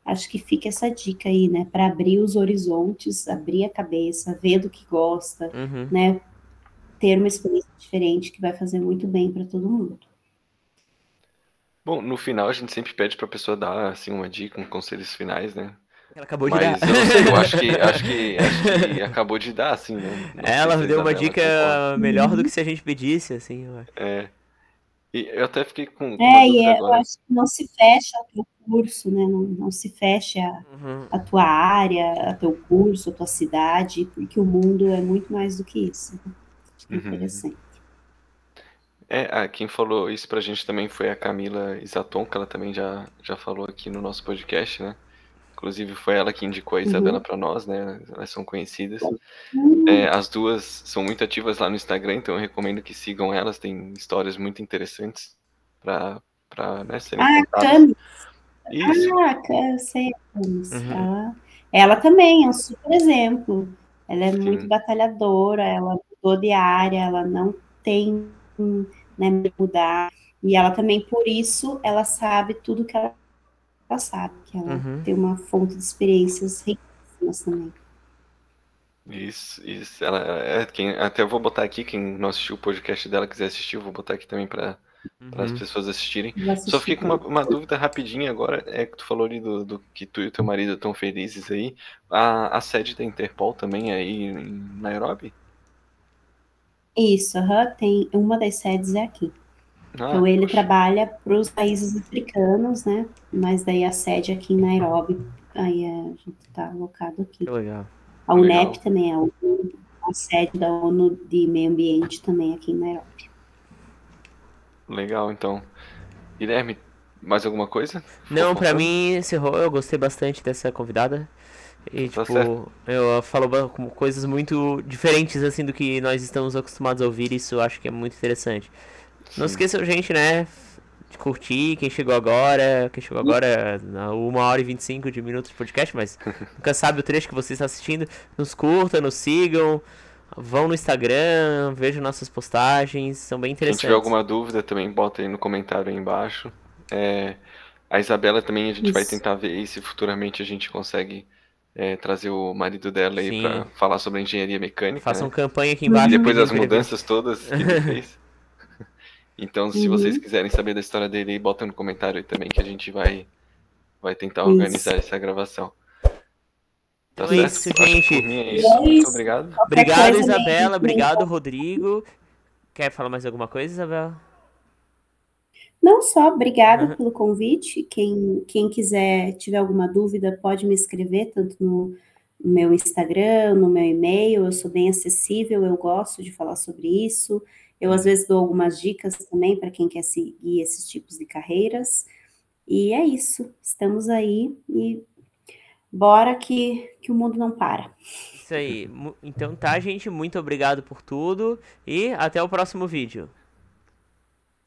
acho que fica essa dica aí, né, para abrir os horizontes, abrir a cabeça, ver do que gosta, uhum. né, ter uma experiência diferente que vai fazer muito bem para todo mundo. Bom, no final a gente sempre pede para a pessoa dar assim uma dica, um conselhos finais, né? Ela acabou de Mas dar. Eu, sei, eu acho que acho que acho que acabou de dar, assim, né? ela deu uma dica melhor do que se a gente pedisse, assim. Eu acho. É. E eu até fiquei com. é, e eu acho que não se fecha o curso, né? Não, não se fecha uhum. a tua área, a teu curso, a tua cidade, porque o mundo é muito mais do que isso. Né? Uhum. Interessante. É, quem falou isso pra gente também foi a Camila Isaton, que ela também já, já falou aqui no nosso podcast, né? Inclusive foi ela que indicou a Isabela uhum. para nós, né? Elas são conhecidas. Uhum. É, as duas são muito ativas lá no Instagram, então eu recomendo que sigam elas. Tem histórias muito interessantes para né, serem ah, contadas. Isso. Ah, eu sei. Uhum. Ela, ela também é um super exemplo. Ela é Sim. muito batalhadora, ela mudou de área, ela não tem né, mudar. E ela também, por isso, ela sabe tudo que ela, ela sabe, que ela uhum. tem uma fonte de experiências riquíssimas também. Isso, isso. Ela, é, quem, até eu vou botar aqui, quem não assistiu o podcast dela quiser assistir, eu vou botar aqui também para uhum. as pessoas assistirem. Só fiquei com uma, uma, dúvida rapidinha agora, é que tu falou ali do, do, que tu e o teu marido estão felizes aí. A, a sede da Interpol também é aí em Nairobi? Isso, uhum, tem uma das sedes é aqui. Ah, então ele poxa. trabalha para os países africanos, né? Mas daí a sede é aqui em Nairobi, aí a gente está alocado aqui. Que legal. A UNEP Legal. também é a sede da ONU de Meio Ambiente também aqui em Nairobi. Legal, então. Guilherme, mais alguma coisa? Não, para mim encerrou. Eu gostei bastante dessa convidada. E, tá tipo, certo. eu falo coisas muito diferentes, assim, do que nós estamos acostumados a ouvir. Isso eu acho que é muito interessante. Sim. Não esqueçam, gente, né? de curtir, quem chegou agora, quem chegou agora na 1 hora e 25 de minutos de podcast, mas nunca sabe o trecho que você está assistindo. Nos curta, nos sigam, vão no Instagram, vejam nossas postagens, são bem interessantes. Se tiver alguma dúvida também, bota aí no comentário aí embaixo. É, a Isabela também a gente Isso. vai tentar ver se futuramente a gente consegue é, trazer o marido dela aí para falar sobre engenharia mecânica. Façam né? campanha aqui embaixo. Depois das mudanças todas que ele fez. Então, se uhum. vocês quiserem saber da história dele, bota no comentário aí também que a gente vai, vai tentar isso. organizar essa gravação. Tá então é isso, gente. É isso. É Muito obrigado. Obrigado, Isabela. Obrigado, Rodrigo. Quer falar mais alguma coisa, Isabela? Não só, obrigada uhum. pelo convite. Quem, quem quiser, tiver alguma dúvida, pode me escrever, tanto no meu Instagram, no meu e-mail. Eu sou bem acessível, eu gosto de falar sobre isso. Eu, às vezes, dou algumas dicas também para quem quer seguir esses tipos de carreiras. E é isso. Estamos aí e bora que, que o mundo não para. Isso aí. Então tá, gente. Muito obrigado por tudo e até o próximo vídeo.